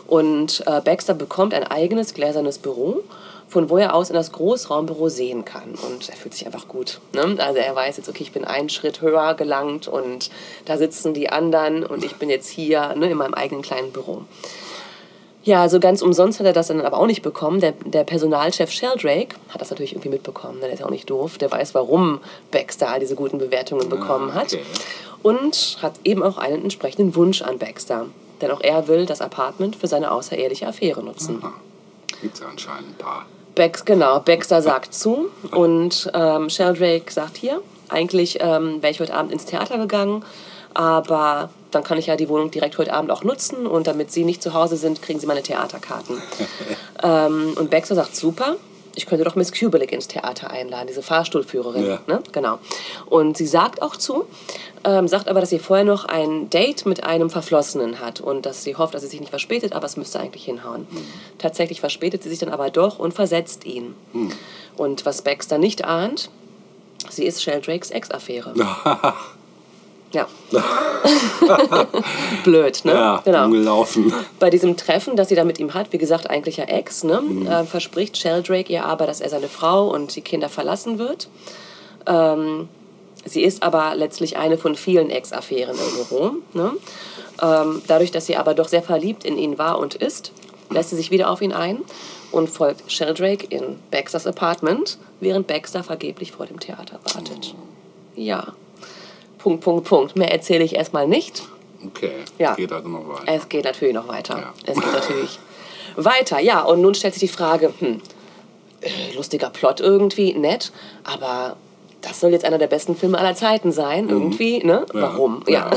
Und äh, Baxter bekommt ein eigenes gläsernes Büro, von wo er aus in das Großraumbüro sehen kann. Und er fühlt sich einfach gut. Ne? Also er weiß jetzt, okay, ich bin einen Schritt höher gelangt und da sitzen die anderen und ich bin jetzt hier ne, in meinem eigenen kleinen Büro. Ja, so ganz umsonst hat er das dann aber auch nicht bekommen. Der, der Personalchef Sheldrake hat das natürlich irgendwie mitbekommen. ne? Der ist ja auch nicht doof. Der weiß, warum Baxter all diese guten Bewertungen bekommen hat. okay. Und hat eben auch einen entsprechenden Wunsch an Baxter. Denn auch er will das Apartment für seine außereheliche Affäre nutzen. Gibt es anscheinend ein paar. Bex, genau, Baxter sagt zu und ähm, Sheldrake sagt hier, eigentlich ähm, wäre ich heute Abend ins Theater gegangen, aber dann kann ich ja die Wohnung direkt heute Abend auch nutzen und damit Sie nicht zu Hause sind, kriegen Sie meine Theaterkarten. ähm, und Baxter sagt, super, ich könnte doch Miss Kubelik ins Theater einladen, diese Fahrstuhlführerin. Ja. Ne? Genau. Und sie sagt auch zu, ähm, sagt aber, dass sie vorher noch ein Date mit einem Verflossenen hat und dass sie hofft, dass sie sich nicht verspätet, aber es müsste eigentlich hinhauen. Tatsächlich verspätet sie sich dann aber doch und versetzt ihn. Und was Baxter nicht ahnt, sie ist Sheldrakes Ex-Affäre. ja. Blöd, ne? Ja, genau. umgelaufen. Bei diesem Treffen, das sie da mit ihm hat, wie gesagt, eigentlich ja Ex, ne, äh, verspricht Sheldrake ihr aber, dass er seine Frau und die Kinder verlassen wird. Ähm, sie ist aber letztlich eine von vielen Ex-Affären im Büro. Ne? Ähm, dadurch, dass sie aber doch sehr verliebt in ihn war und ist, lässt sie sich wieder auf ihn ein und folgt Sheldrake in Baxters Apartment, während Baxter vergeblich vor dem Theater wartet. Ja. Punkt, Punkt, Punkt. Mehr erzähle ich erstmal nicht. Okay, Ja. geht also noch weiter. Es geht natürlich noch weiter. Ja. Es geht natürlich weiter. Ja, und nun stellt sich die Frage, hm, äh, lustiger Plot irgendwie, nett, aber das soll jetzt einer der besten Filme aller Zeiten sein, irgendwie, ne? Ja, Warum? Ja.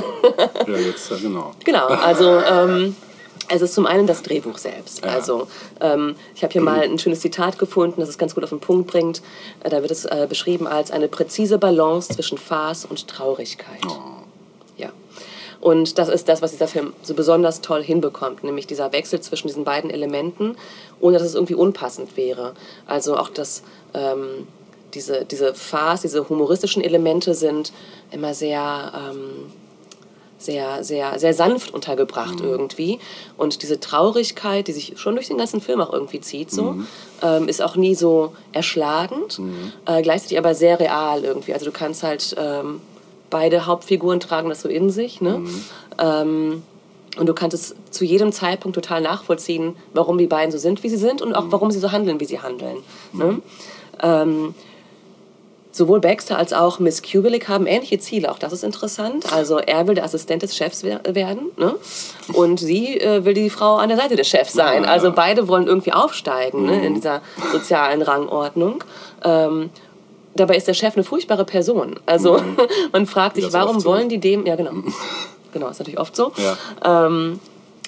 Ja, jetzt, ja, genau. Genau, also ähm, es ist zum einen das Drehbuch selbst. Ja. Also ähm, ich habe hier mal ein schönes Zitat gefunden, das es ganz gut auf den Punkt bringt. Äh, da wird es äh, beschrieben als eine präzise Balance zwischen Farce und Traurigkeit. Ja. Und das ist das, was dieser Film so besonders toll hinbekommt, nämlich dieser Wechsel zwischen diesen beiden Elementen, ohne dass es irgendwie unpassend wäre. Also auch das, ähm, diese, diese Farce, diese humoristischen Elemente sind immer sehr, ähm, sehr, sehr, sehr sanft untergebracht irgendwie. Und diese Traurigkeit, die sich schon durch den ganzen Film auch irgendwie zieht, so, ähm, ist auch nie so erschlagend, äh, gleichzeitig aber sehr real irgendwie. Also du kannst halt, ähm, beide Hauptfiguren tragen das so in sich, ne? Ähm, und du kannst es zu jedem Zeitpunkt total nachvollziehen, warum die beiden so sind, wie sie sind und auch warum sie so handeln, wie sie handeln. Ne? Sowohl Baxter als auch Miss Kubelik haben ähnliche Ziele. Auch das ist interessant. Also er will der Assistent des Chefs wer- werden ne? und sie äh, will die Frau an der Seite des Chefs sein. Ja. Also beide wollen irgendwie aufsteigen ne? in dieser sozialen Rangordnung. Ähm, dabei ist der Chef eine furchtbare Person. Also man fragt sich, warum oft so. wollen die dem... Ja, genau. Genau, ist natürlich oft so. Ja. Ähm,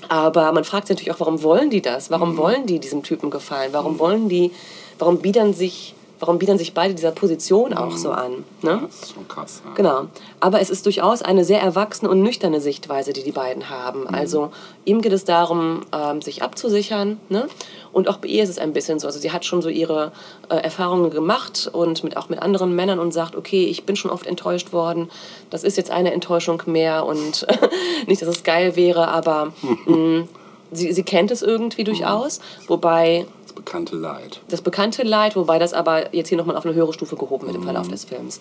aber man fragt sich natürlich auch, warum wollen die das? Mhm. Warum wollen die diesem Typen gefallen? Warum wollen die, warum biedern sich, warum biedern sich beide dieser Position auch so an? Ne? Das ist schon krass. Ja. Genau. Aber es ist durchaus eine sehr erwachsene und nüchterne Sichtweise, die die beiden haben. Also ihm geht es darum, ähm, sich abzusichern. Ne? Und auch bei ihr ist es ein bisschen so. Also sie hat schon so ihre äh, Erfahrungen gemacht und mit, auch mit anderen Männern und sagt, okay, ich bin schon oft enttäuscht worden. Das ist jetzt eine Enttäuschung mehr und nicht, dass es geil wäre, aber mh, sie, sie kennt es irgendwie durchaus. Wobei Das bekannte Leid. das bekannte Leid, wobei das aber jetzt hier nochmal auf eine höhere Stufe gehoben wird im Verlauf des Films.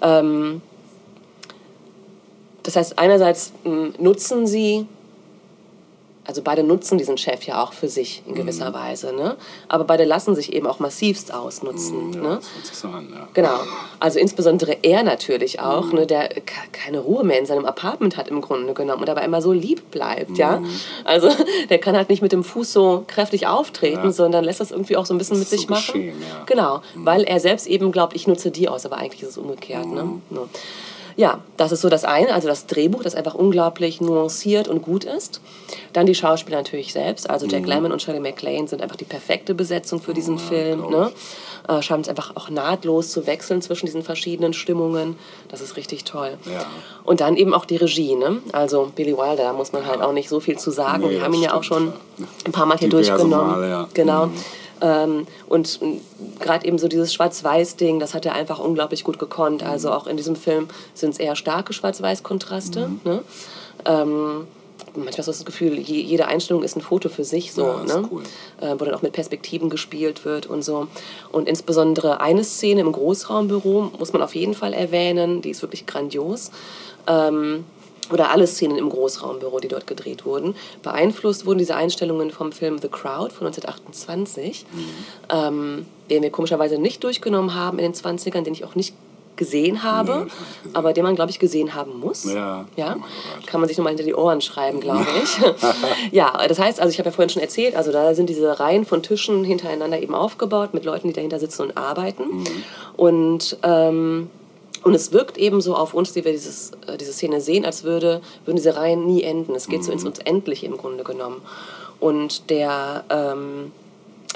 Ähm, das heißt, einerseits nutzen sie also beide nutzen diesen Chef ja auch für sich in gewisser Mhm. Weise, ne? Aber beide lassen sich eben auch massivst ausnutzen, Mhm, Ja, ne? das hört sich so an, ja. Genau. Also insbesondere er natürlich auch, Mhm. ne, der ke- keine Ruhe mehr in seinem Apartment hat im Grunde genommen und dabei immer so lieb bleibt, ja. Mhm. Also der kann halt nicht mit dem Fuß so kräftig auftreten, Ja. sondern lässt das irgendwie auch so ein bisschen mit so sich machen. geschehen, ja. Genau, weil er selbst eben glaubt, ich nutze die aus, aber eigentlich ist es umgekehrt, Mhm. ne? Ja. Ja, das ist so das eine, also das Drehbuch, das einfach unglaublich nuanciert und gut ist. Dann die Schauspieler natürlich selbst, also Jack Lemmon und Shirley MacLaine sind einfach die perfekte Besetzung für diesen Film. glaub Ne? Äh, schaffen es einfach auch nahtlos zu wechseln zwischen diesen verschiedenen Stimmungen. Das ist richtig toll. Ja. Und dann eben auch die Regie. Ne? Also Billy Wilder, da muss man halt auch nicht so viel zu sagen. Nee, Wir haben ihn ja auch schon ja. ein paar Mal hier Diverse durchgenommen. Male, ja. Genau. Mhm. Ähm, und gerade eben so dieses Schwarz-Weiß-Ding, das hat er einfach unglaublich gut gekonnt. Also Mhm. auch in diesem Film sind es eher starke Schwarz-Weiß-Kontraste. Ne? Ähm, manchmal hast du das Gefühl, je, jede Einstellung ist ein Foto für sich, so, Ja, ne? cool. äh, wo dann auch mit Perspektiven gespielt wird und so. Und insbesondere eine Szene im Großraumbüro muss man auf jeden Fall erwähnen, die ist wirklich grandios. Ähm, oder alle Szenen im Großraumbüro, die dort gedreht wurden. Beeinflusst wurden diese Einstellungen vom Film The Crowd von 1928, Mhm. ähm, den wir komischerweise nicht durchgenommen haben in den 20ern, den ich auch nicht gesehen habe, Nee, aber den man, glaube ich, gesehen haben muss. Ja, ja? oh. Kann man sich nochmal hinter die Ohren schreiben, glaube ich. ja, das heißt, also ich habe ja vorhin schon erzählt, also da sind diese Reihen von Tischen hintereinander eben aufgebaut mit Leuten, die dahinter sitzen und arbeiten. Mhm. Und, ähm, und es wirkt eben so auf uns, die wir dieses, äh, diese Szene sehen, als würde, würden diese Reihen nie enden. Es geht so Mhm. ins Unendliche im Grunde genommen. Und der ähm,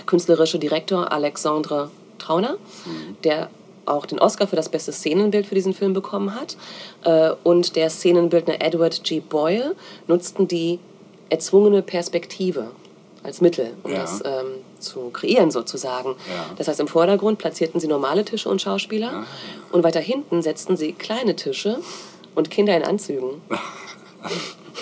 künstlerische Direktor Alexandre Trauner, der auch den Oscar für das beste Szenenbild für diesen Film bekommen hat, äh, und der Szenenbildner Edward G. Boyle nutzten die erzwungene Perspektive als Mittel, um Ja. das ähm, zu kreieren sozusagen. Ja. Das heißt, im Vordergrund platzierten sie normale Tische und Schauspieler Ah. und weiter hinten setzten sie kleine Tische und Kinder in Anzügen.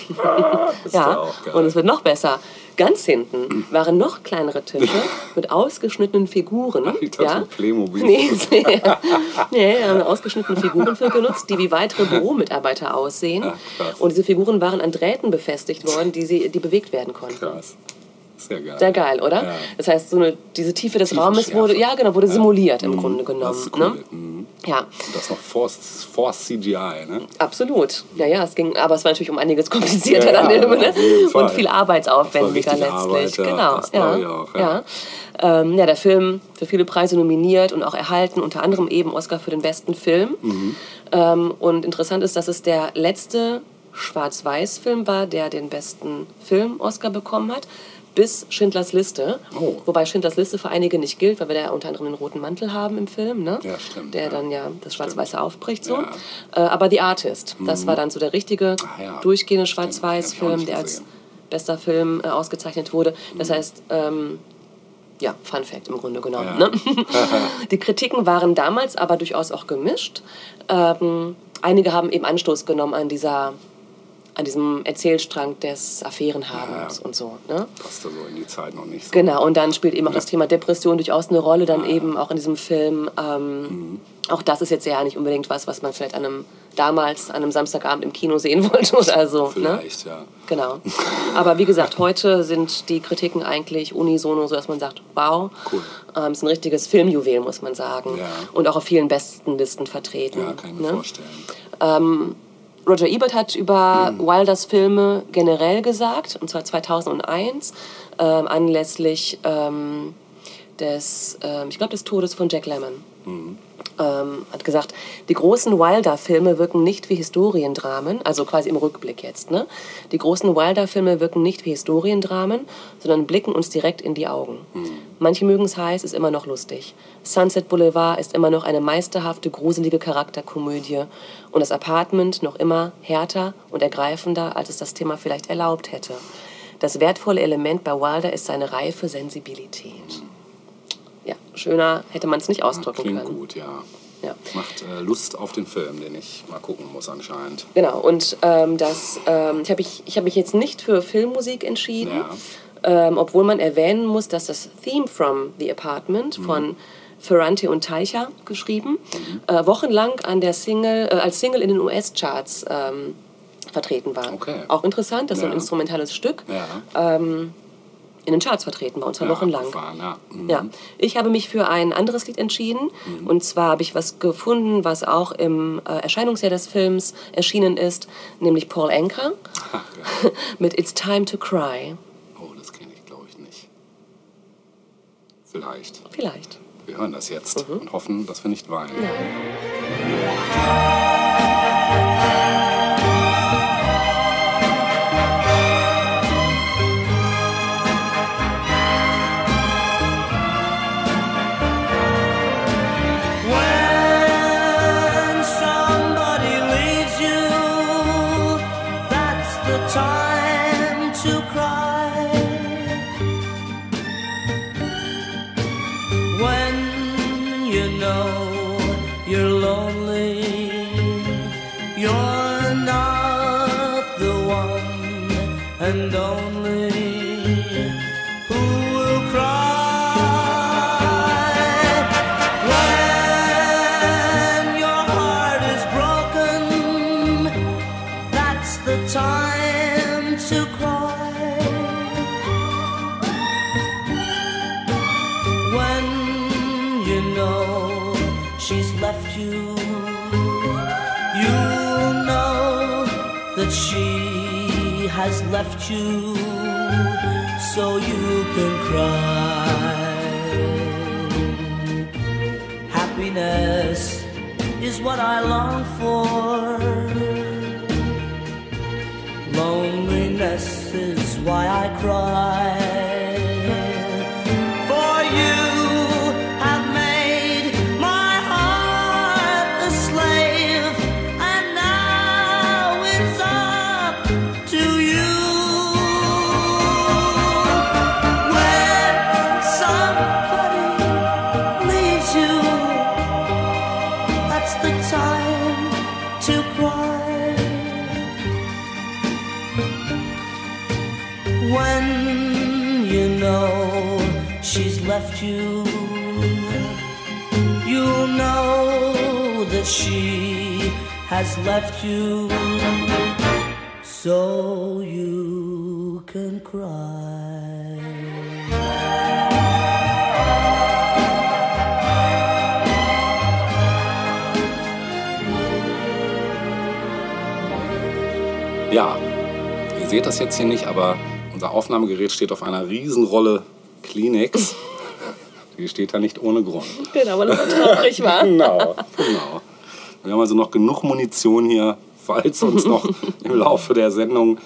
Ja, und es wird noch besser. Ganz hinten waren noch kleinere Tische mit ausgeschnittenen Figuren. Ich dachte, ja? Playmobil. Nee, nee, haben wir ausgeschnittene Figuren für genutzt, die wie weitere Büromitarbeiter aussehen. Ach, und diese Figuren waren an Drähten befestigt worden, die, sie, die bewegt werden konnten. Krass. Sehr geil. Sehr geil, oder? Ja. Das heißt, so eine, diese Tiefe des Tiefenschärfe. Raumes wurde, ja, genau, wurde simuliert im Mhm. Grunde genommen. Das ist ne? cool. Mhm. Ja, Und das noch vor, vor CGI, ne? absolut. Ja, ja, es ging, aber es war natürlich um einiges komplizierter Ja, dann ne? und viel arbeitsaufwendiger letztlich. Arbeit, genau, Das ja. ja. Ähm, ja, der Film für viele Preise nominiert und auch erhalten, unter anderem eben Oscar für den besten Film. Mhm. Ähm, und interessant ist, dass es der letzte Schwarz-Weiß-Film war, der den besten Film-Oscar bekommen hat. Bis Schindlers Liste. Oh. Wobei Schindlers Liste für einige nicht gilt, weil wir da unter anderem den roten Mantel haben im Film, ne? Ja, stimmt, Der ja. dann ja das Schwarz-Weiße aufbricht. So. Ja. Mhm. Äh, aber The Artist, das war dann so der richtige, ja. durchgehende Schwarz-Weiß-Film, der als bester Film äh, ausgezeichnet wurde. Das heißt, ähm, ja, Fun Fact im Grunde genommen. Ne? Die Kritiken waren damals aber durchaus auch gemischt. Ähm, einige haben eben Anstoß genommen an dieser an diesem Erzählstrang des Affärenhabens Ja. und so. Ne? Passte so in die Zeit noch nicht so. Genau, und dann spielt eben auch das Thema Depression durchaus eine Rolle, dann eben auch in diesem Film. Ähm, Mhm. Auch das ist jetzt ja nicht unbedingt was, was man vielleicht an einem, damals an einem Samstagabend im Kino sehen wollte oder so. Ne? Vielleicht, ja. Genau. Aber wie gesagt, heute sind die Kritiken eigentlich unisono, so dass man sagt, wow, Cool. ähm, ist ein richtiges Filmjuwel, muss man sagen. Ja. Und auch auf vielen besten Listen vertreten. Ja, kann ich mir ne? vorstellen. Roger Ebert hat über Mhm. Wilders Filme generell gesagt, und zwar 2001, ähm, anlässlich ähm, des, ähm, ich glaube, des Todes von Jack Lemmon. Mhm. Ähm, hat gesagt, die großen Wilder-Filme wirken nicht wie Historiendramen, also quasi im Rückblick jetzt. Ne? Die großen Wilder-Filme wirken nicht wie Historiendramen, sondern blicken uns direkt in die Augen. Manche mögen es heiß, ist immer noch lustig. Sunset Boulevard ist immer noch eine meisterhafte, gruselige Charakterkomödie und das Apartment noch immer härter und ergreifender, als es das Thema vielleicht erlaubt hätte. Das wertvolle Element bei Wilder ist seine reife Sensibilität. Ja, schöner hätte man es nicht ausdrücken Klingt können. gut, ja. Ja. Macht äh, Lust auf den Film, den ich mal gucken muss anscheinend. Genau, und ähm, das, ähm, ich habe ich, ich hab mich jetzt nicht für Filmmusik entschieden, Ja. ähm, obwohl man erwähnen muss, dass das Theme from The Apartment Mhm. von Ferrante und Teicher geschrieben, äh, wochenlang an der Single, äh, als Single in den US-Charts ähm, vertreten war. Okay. Auch interessant, das ist ein instrumentales Stück. Ja. In den Charts vertreten bei uns ja, Ja, wochenlang. ja. Mhm. Ja, ich habe mich für ein anderes Lied entschieden. Und zwar habe ich was gefunden, was auch im äh, Erscheinungsjahr des Films erschienen ist, nämlich Paul Anka Ha, ja. mit It's Time to Cry. Oh, das kenne ich, glaube ich, nicht. Vielleicht. Vielleicht. Wir hören das jetzt Mhm. und hoffen, dass wir nicht weinen. When the time to cry. When you know she's left you, you know that she has left you so you can cry. Happiness is what I long for. Loneliness is why I cry. Has left you, so you can cry. Ja, ihr seht das jetzt hier nicht, aber unser Aufnahmegerät steht auf einer Riesenrolle Kleenex. Die steht da nicht ohne Grund. Genau, weil es so traurig war. Genau, genau. Wir haben also noch genug Munition hier, falls uns noch im Laufe der Sendung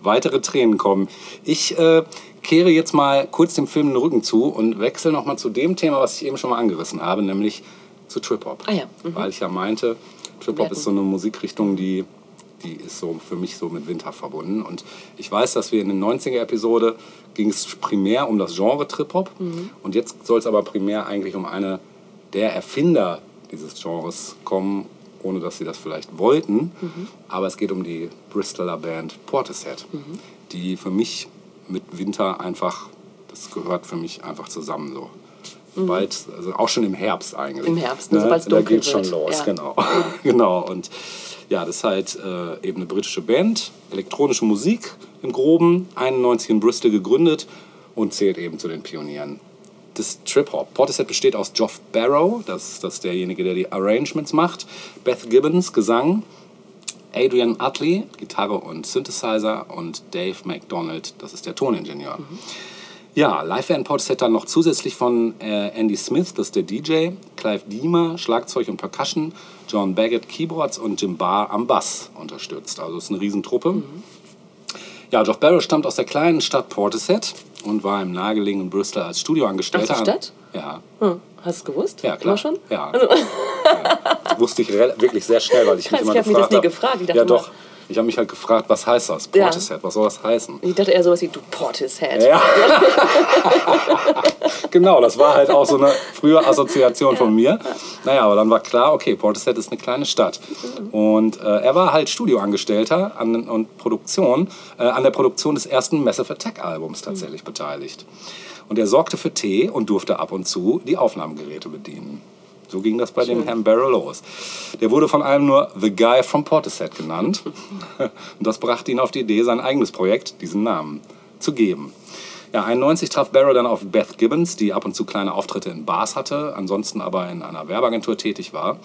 weitere Tränen kommen. Ich äh, kehre jetzt mal kurz dem Film den Rücken zu und wechsle noch mal zu dem Thema, was ich eben schon mal angerissen habe, nämlich zu Trip-Hop. Ah ja, mhm. Weil ich ja meinte, Trip-Hop ist so eine Musikrichtung, die, die ist so für mich so mit Winter verbunden. Und ich weiß, dass wir in der 90er-Episode ging es primär um das Genre Trip-Hop. Mhm. Und jetzt soll es aber primär eigentlich um eine der Erfinder dieses Genres kommen, ohne dass sie das vielleicht wollten. Mhm. Aber es geht um die Bristoler Band Portishead, Mhm. die für mich mit Winter einfach, das gehört für mich einfach zusammen so. Bald, also auch schon im Herbst eigentlich. Mhm. Im Herbst, ne, sobald's da dunkel geht's schon wird. los, Ja. genau. genau. Und ja, das ist halt äh, eben eine britische Band, elektronische Musik im Groben, 91 in Bristol gegründet und zählt eben zu den Pionieren des Trip-Hop. Portishead besteht aus Geoff Barrow, das, ist- das ist derjenige, der die Arrangements macht, Beth Gibbons, Gesang, Adrian Utley, Gitarre und Synthesizer und Dave McDonald, das ist der Toningenieur. Ja, Live-Band Portishead dann noch zusätzlich von äh, Andy Smith, das ist der DJ, Clive Diemer, Schlagzeug und Percussion, John Baggett, Keyboards und Jim Barr am Bass unterstützt. Also es ist eine Riesentruppe. Ja, Geoff Barrow stammt aus der kleinen Stadt Portishead und war im nahegelegenen Bristol als Studioangestellter. Ach, Stadt? Ja, Hm, hast du es gewusst? ja, klar. Immer schon? Ja. ja. Das wusste ich wirklich sehr schnell, weil ich mich Krass, immer ich hab mich das gefragt nie gefragt. Ich dachte ja, immer- doch. Ich habe mich halt gefragt, was heißt das? Ja. Portishead, was soll das heißen? Ich dachte eher sowas wie, du Portishead. Ja. genau, das war halt auch so eine frühe Assoziation von mir. Naja, aber dann war klar, okay, Portishead ist eine kleine Stadt. Und äh, er war halt Studioangestellter an, und Produktion, äh, an der Produktion des ersten Massive Attack Albums tatsächlich beteiligt. Und er sorgte für Tee und durfte ab und zu die Aufnahmegeräte bedienen. So ging das bei dem Herrn Barrow los. Der wurde von einem nur The Guy from Portishead genannt. Und das brachte ihn auf die Idee, sein eigenes Projekt, diesen Namen, zu geben. Ja, 91 traf Barrow dann auf Beth Gibbons, die ab und zu kleine Auftritte in Bars hatte, ansonsten aber in einer Werbeagentur tätig war.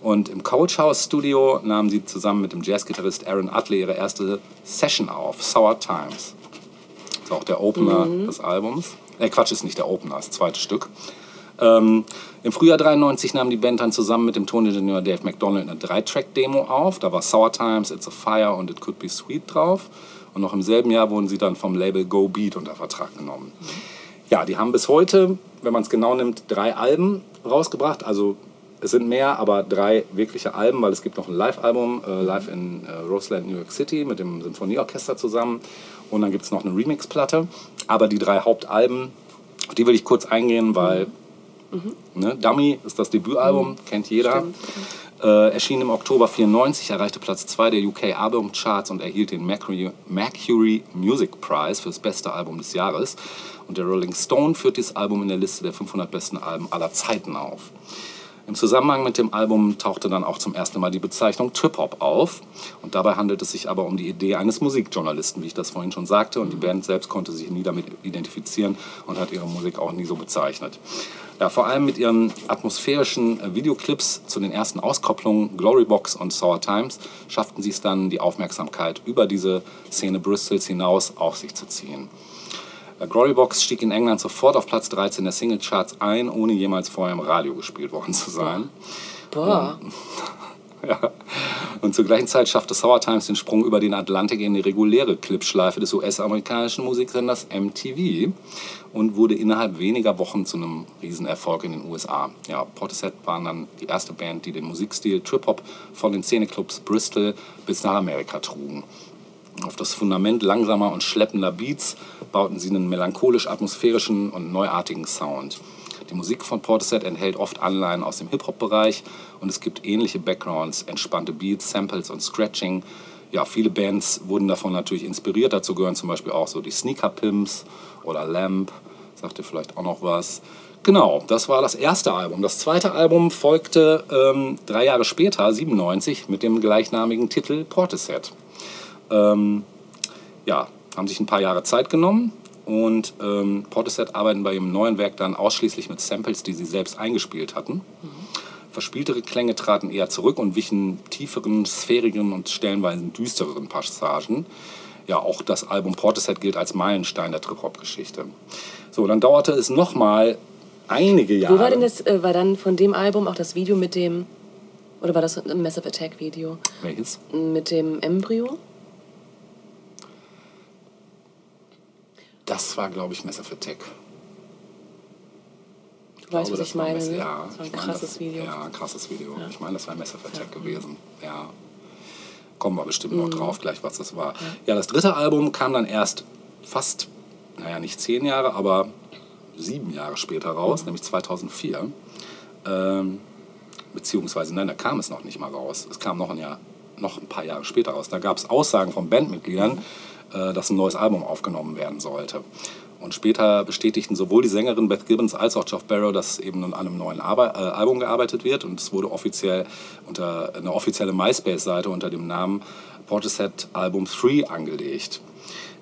Und im Coach House Studio nahmen sie zusammen mit dem Jazzgitarrist Aaron Utley ihre erste Session auf, Sour Times. Das ist auch der Opener des Albums. Äh, Quatsch, ist nicht der Opener, das zweite Stück. Ähm, Im Frühjahr 93 nahm die Band dann zusammen mit dem Toningenieur Dave McDonald eine Drei-Track-Demo auf. Da war Sour Times, It's a Fire und It Could Be Sweet drauf. Und noch im selben Jahr wurden sie dann vom Label Go Beat unter Vertrag genommen. Ja, die haben bis heute, wenn man es genau nimmt, drei Alben rausgebracht. Also es sind mehr, aber drei wirkliche Alben, weil es gibt noch ein Live-Album, äh, live in äh, Roseland, New York City mit dem Symphonieorchester zusammen. Und dann gibt es noch eine Remix-Platte. Aber die drei Hauptalben, auf die will ich kurz eingehen, weil Ne? Dummy ist das Debütalbum, kennt jeder. Äh, erschien im Oktober 94, erreichte Platz 2 der UK Album Charts und erhielt den Mercury, Mercury Music Prize für das beste Album des Jahres. Und der Rolling Stone führt dieses Album in der Liste der 500 besten Alben aller Zeiten auf. Im Zusammenhang mit dem Album tauchte dann auch zum ersten Mal die Bezeichnung Trip-Hop auf. Und dabei handelt es sich aber um die Idee eines Musikjournalisten, wie ich das vorhin schon sagte. Und die Band selbst konnte sich nie damit identifizieren und hat ihre Musik auch nie so bezeichnet. Ja, vor allem mit ihren atmosphärischen äh, Videoclips zu den ersten Auskopplungen Glorybox und Sour Times schafften sie es dann, die Aufmerksamkeit über diese Szene Bristols hinaus auf sich zu ziehen. Äh, Glorybox stieg in England sofort auf Platz 13 der Singlecharts ein, ohne jemals vorher im Radio gespielt worden zu sein. Boah. Ja. Und zur gleichen Zeit schaffte Sour Times den Sprung über den Atlantik in die reguläre Clipschleife des US-amerikanischen Musiksenders MTV und wurde innerhalb weniger Wochen zu einem Riesenerfolg in den USA. Ja, Portishead waren dann die erste Band, die den Musikstil Trip-Hop von den Szeneclubs Bristol bis nach Amerika trugen. Auf das Fundament langsamer und schleppender Beats bauten sie einen melancholisch-atmosphärischen und neuartigen Sound. Die Musik von Portishead enthält oft Anleihen aus dem Hip-Hop-Bereich und es gibt ähnliche Backgrounds, entspannte Beats, Samples und Scratching. Ja, viele Bands wurden davon natürlich inspiriert. Dazu gehören zum Beispiel auch so die Sneaker Pimps oder Lamp. Sagt ihr vielleicht auch noch was? Genau, das war das erste Album. Das zweite Album folgte ähm, drei Jahre später, 97, mit dem gleichnamigen Titel Portishead. Ähm, ja, haben sich ein paar Jahre Zeit genommen und ähm, Portishead arbeiten bei ihrem neuen Werk dann ausschließlich mit Samples, die sie selbst eingespielt hatten. Verspieltere Klänge traten eher zurück und wichen tieferen, sphärigeren und stellenweise düstereren Passagen. Ja, auch das Album Portishead gilt als Meilenstein der Trip-Hop-Geschichte. So, dann dauerte es nochmal einige Jahre. Wo war denn das, äh, war dann von dem Album auch das Video mit dem, oder war das ein Massive Attack Video? Welches? Mit dem Embryo? Das war, glaube ich, Massive Attack. Du weißt, was ich meine, ne? Ja, Das war ein krasses das, Video. Ja, ein krasses Video. Ich meine, das war Massive Attack gewesen. Ja. Kommen wir bestimmt noch Mhm. drauf, gleich, was das war. Ja, das dritte Album kam dann erst fast, naja, nicht zehn Jahre, aber sieben Jahre später Mhm. raus, nämlich 2004. Ähm, beziehungsweise, nein, da kam es noch nicht mal raus. Es kam noch ein, Jahr, noch ein paar Jahre später raus. Da gab es Aussagen von Bandmitgliedern, äh, dass ein neues Album aufgenommen werden sollte. Und später bestätigten sowohl die Sängerin Beth Gibbons als auch Geoff Barrow, dass eben an einem neuen Arbe äh, Album gearbeitet wird. Und es wurde offiziell unter eine offizielle MySpace-Seite unter dem Namen Portishead Album 3 angelegt,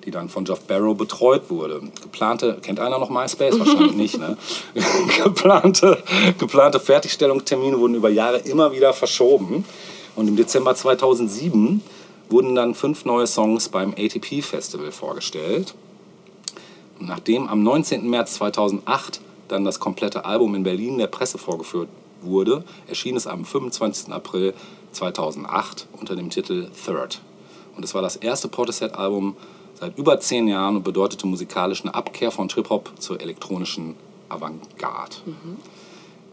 die dann von Geoff Barrow betreut wurde. Geplante, kennt einer noch MySpace? Wahrscheinlich nicht, ne? geplante, geplante Fertigstellungstermine wurden über Jahre immer wieder verschoben. Und im Dezember 2007 wurden dann fünf neue Songs beim ATP Festival vorgestellt. Und nachdem am 19. März 2008 dann das komplette Album in Berlin der Presse vorgeführt wurde, erschien es am 25. April 2008 unter dem Titel Third. Und es war das erste Portishead-Album seit über zehn Jahren und bedeutete musikalisch eine Abkehr von Trip-Hop zur elektronischen Avantgarde.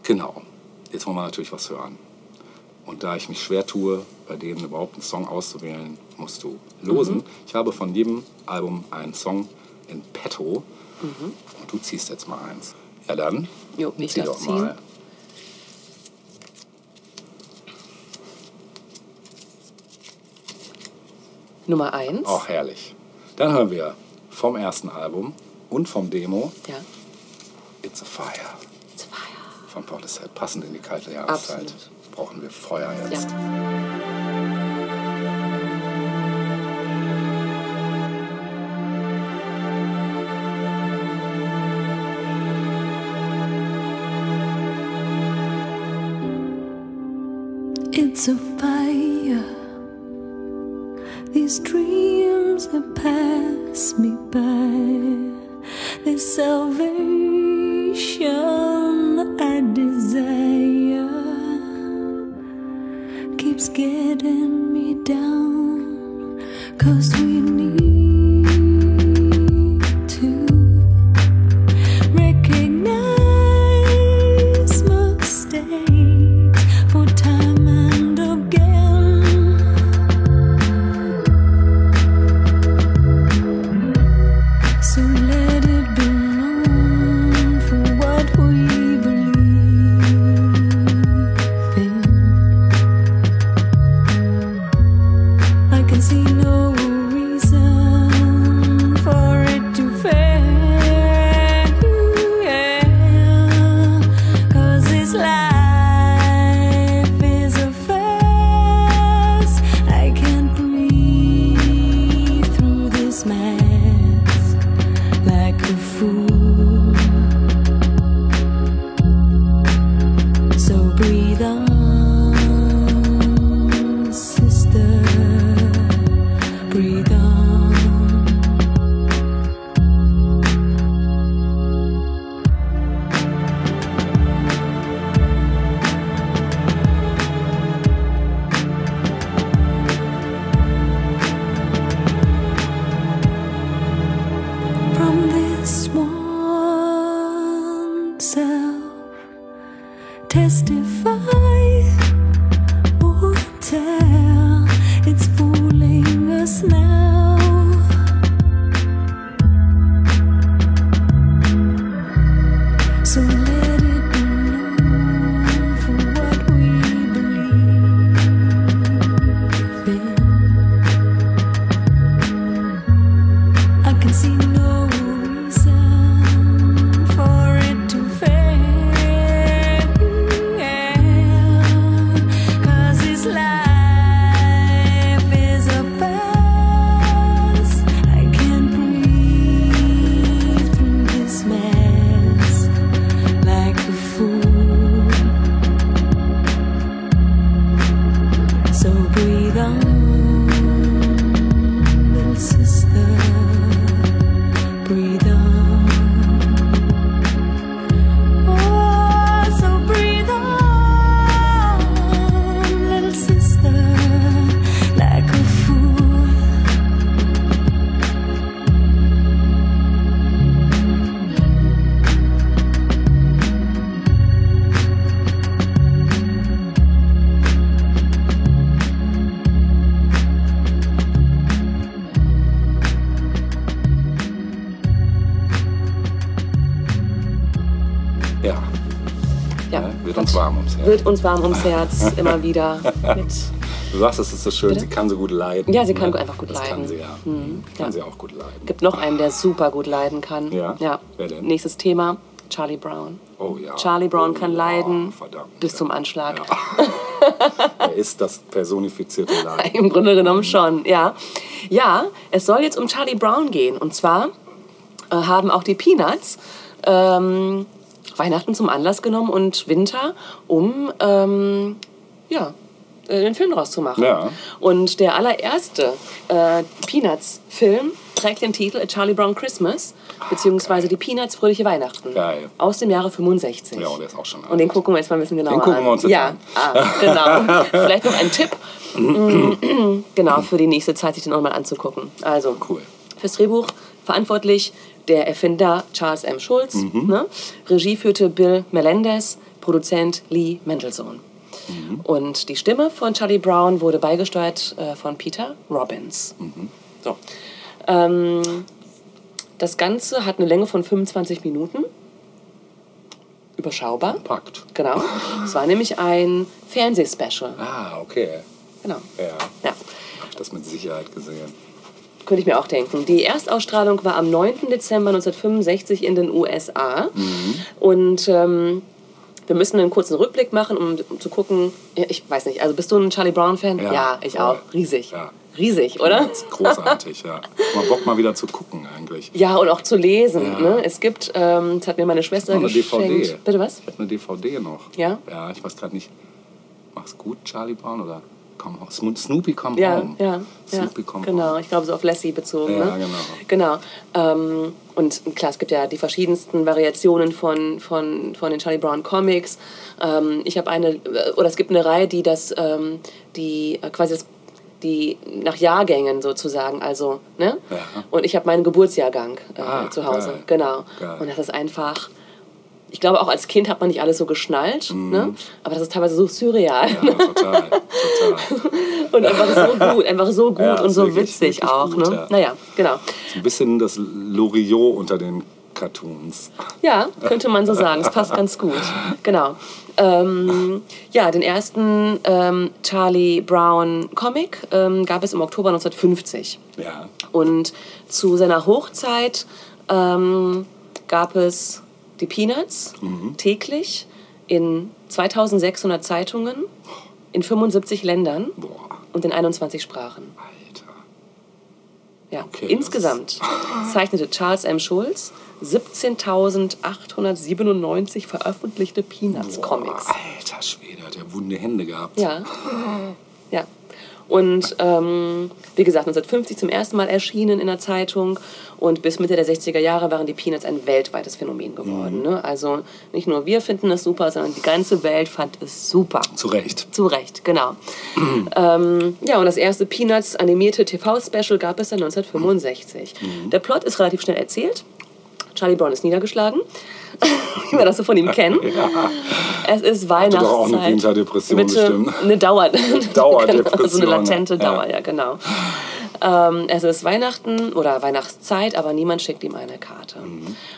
Genau, jetzt wollen wir natürlich was hören. Und da ich mich schwer tue, bei denen überhaupt einen Song auszuwählen, musst du losen. Ich habe von jedem Album einen Song in petto. Und du ziehst jetzt mal eins. Ja, dann. Jo, ich zieh doch ziehen. mal. Nummer 1. Auch herrlich. Dann hören wir vom ersten Album und vom Demo Ja. It's a Fire It's a fire. von Portishead, passend in die kalte Jahreszeit. Absolut. Brauchen wir Feuer jetzt. Ja. Wird uns warm ums Herz, immer wieder. Mit, Du sagst, es ist so schön, Bitte? sie kann so gut leiden. Ja, sie kann ne? einfach gut das leiden. Mhm. kann sie ja. Kann ja. sie auch gut leiden. gibt noch einen, der super gut leiden kann. Ja? ja. Wer denn? Nächstes Thema, Charlie Brown. Oh ja. Charlie Brown oh, kann ja, leiden verdammt. bis zum Anschlag. Er ist das personifizierte Leid. Im Grunde genommen schon, ja. Ja, es soll jetzt um Charlie Brown gehen. Und zwar äh, haben auch die Peanuts ähm, Weihnachten zum Anlass genommen und Winter, um ähm, ja, äh, den Film draus zu machen. Ja. Und der allererste äh, Peanuts-Film trägt den Titel A Charlie Brown Christmas, beziehungsweise die Peanuts Fröhliche Weihnachten. Geil. Aus dem Jahre 65. Ja, und der ist auch schon alt. Und den gucken wir jetzt mal ein bisschen genauer Den gucken an. wir uns jetzt ja, an. Ah, genau. Vielleicht noch ein Tipp, Mm, genau, für die nächste Zeit sich den auch mal anzugucken. Also, Cool. fürs Drehbuch verantwortlich der Erfinder Charles M. Schulz. Mhm. Ne? Regie führte Bill Melendez, Produzent Lee Mendelssohn. Mhm. Und die Stimme von Charlie Brown wurde beigesteuert äh, von Peter Robbins. Mhm. So. Ähm, das Ganze hat eine Länge von 25 Minuten. Überschaubar. Packt. Genau. Es war nämlich ein Fernsehspecial. Ah, okay. Genau. Ja, Ja. hab ich das mit Sicherheit gesehen. Könnte ich mir auch denken. Die Erstausstrahlung war am 9. Dezember 1965 in den USA. Und ähm, wir müssen einen kurzen Rückblick machen, um, um zu gucken. Ja, ich weiß nicht, also bist du ein Charlie Brown-Fan? Ja, ich voll. auch. Riesig. Ja. Riesig, oder? Das ist großartig, ja. Mal Bock mal wieder zu gucken eigentlich. Ja, und auch zu lesen. Ja. Ne? Es gibt, ähm, das hat mir meine Schwester Noch eine geschenkt. DVD. Bitte was? Ich habe eine DVD noch. Ja? Ja, ich weiß gerade nicht. Mach's gut, Charlie Brown oder Come Home? Sno- Snoopy Come Ja, Home. ja, ja. Snoopy Come Genau, Home. ich glaube so auf Lassie bezogen. Ja, ne? genau. Genau. Ähm, und klar, es gibt ja die verschiedensten Variationen von, von, von den Charlie Brown Comics. Ähm, ich habe eine, äh, oder es gibt eine Reihe, die das, ähm, die äh, quasi das, die nach Jahrgängen sozusagen, also, ne? Ja. Und ich habe meinen Geburtsjahrgang äh, Ah, zu Hause. geil. Genau. Geil. Und das ist einfach. Ich glaube, auch als Kind hat man nicht alles so geschnallt, ne? aber das ist teilweise so surreal. Mhm. Ja, total, total. Und einfach so gut, einfach so gut Ja, und so wirklich- witzig wirklich auch. gut, ne? ja. Naja, genau. Ein bisschen das Loriot unter den Cartoons. Ja, könnte man so sagen. Es passt ganz gut. Genau. Ähm, ja, den ersten ähm, Charlie Brown Comic ähm, gab es im Oktober 1950. Ja. Und zu seiner Hochzeit ähm, gab es die Peanuts täglich in 2600 Zeitungen in 75 Ländern Boah, und in 21 Sprachen. Alter. Ja. Okay, Insgesamt zeichnete Charles M. Schulz 17.897 veröffentlichte Peanuts-Comics. Alter Schwede, hat er wunde Hände gehabt. Ja. Ja. Und ähm, wie gesagt, 1950 zum ersten Mal erschienen in der Zeitung und bis Mitte der 60er Jahre waren die Peanuts ein weltweites Phänomen geworden. Ne? Also nicht nur wir finden es super, sondern die ganze Welt fand es super. Zu Recht. Zu Recht, genau. ähm, ja, und das erste Peanuts animierte TV-Special gab es dann 1965. Der Plot ist relativ schnell erzählt. Charlie Brown ist niedergeschlagen, wie wir das so von ihm kennen. Es ist Weihnachtszeit. doch auch eine Winterdepression Bitte, bestimmt. Eine Dauer. Dauerdepression, Genau, so eine latente ja. Dauer, ja, genau. Ähm, es ist Weihnachten oder Weihnachtszeit, aber niemand schickt ihm eine Karte.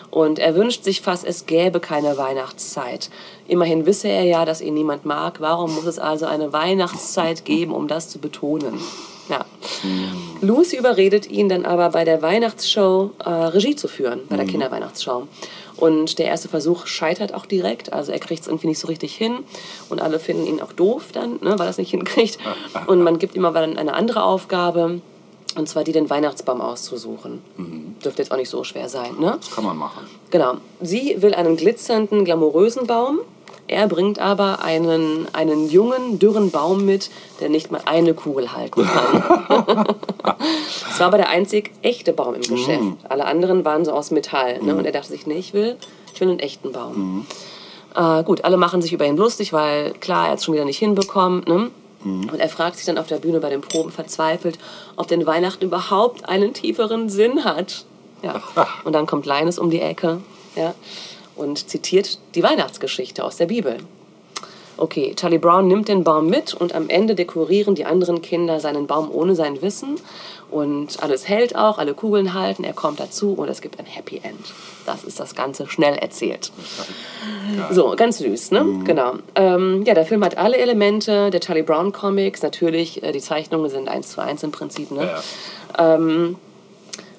Und er wünscht sich fast, es gäbe keine Weihnachtszeit. Immerhin wisse er ja, dass ihn niemand mag. Warum muss es also eine Weihnachtszeit geben, um das zu betonen? Ja. Lucy überredet ihn dann aber bei der Weihnachtsshow äh, Regie zu führen, bei der Kinderweihnachtsshow. Und der erste Versuch scheitert auch direkt, also er kriegt es irgendwie nicht so richtig hin und alle finden ihn auch doof dann, ne, weil er es nicht hinkriegt. Und man gibt ihm aber dann eine andere Aufgabe, und zwar die, den Weihnachtsbaum auszusuchen. Dürfte jetzt auch nicht so schwer sein, ne? Das kann man machen. Genau. Sie will einen glitzernden, glamourösen Baum. Er bringt aber einen, einen jungen, dürren Baum mit, der nicht mal eine Kugel halten kann. Es war aber der einzig echte Baum im Geschäft. Alle anderen waren so aus Metall. Ne? Und er dachte sich, nee, ich will, ich will einen echten Baum. Äh, gut, alle machen sich über ihn lustig, weil klar, er hat es schon wieder nicht hinbekommen. Ne? Und er fragt sich dann auf der Bühne bei den Proben verzweifelt, ob denn Weihnachten überhaupt einen tieferen Sinn hat. Ja. Und dann kommt Linus um die Ecke ja, und zitiert die Weihnachtsgeschichte aus der Bibel. Okay, Charlie Brown nimmt den Baum mit und am Ende dekorieren die anderen Kinder seinen Baum ohne sein Wissen. Und alles hält auch, alle Kugeln halten, er kommt dazu und es gibt ein Happy End. Das ist das Ganze schnell erzählt. So, ganz süß, ne? Genau. Ähm, ja, der Film hat alle Elemente der Charlie Brown Comics. Natürlich, äh, die Zeichnungen sind eins zu eins im Prinzip, ne? Ja.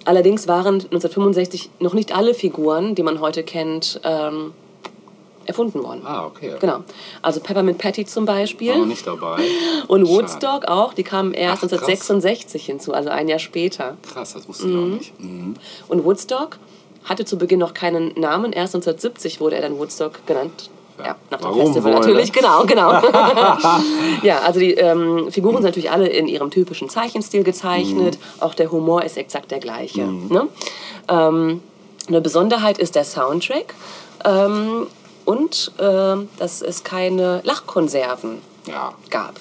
Allerdings waren 1965 noch nicht alle Figuren, die man heute kennt, ähm, erfunden worden. Ah, okay. Genau. Also Peppermint Patty zum Beispiel. War noch nicht dabei. Und Schade. Woodstock auch, die kamen erst Ach, krass. 1966 hinzu, also ein Jahr später. Krass, das wusste ich auch nicht. Mhm. Und Woodstock hatte zu Beginn noch keinen Namen, erst 1970 wurde er dann Woodstock genannt. Ja, nach dem Festival natürlich, ne? genau, genau. ja, also die ähm, Figuren sind natürlich alle in ihrem typischen Zeichenstil gezeichnet. Mhm. Auch der Humor ist exakt der gleiche. Ne? Ähm, eine Besonderheit ist der Soundtrack ähm, und ähm, dass es keine Lachkonserven Ja. gab,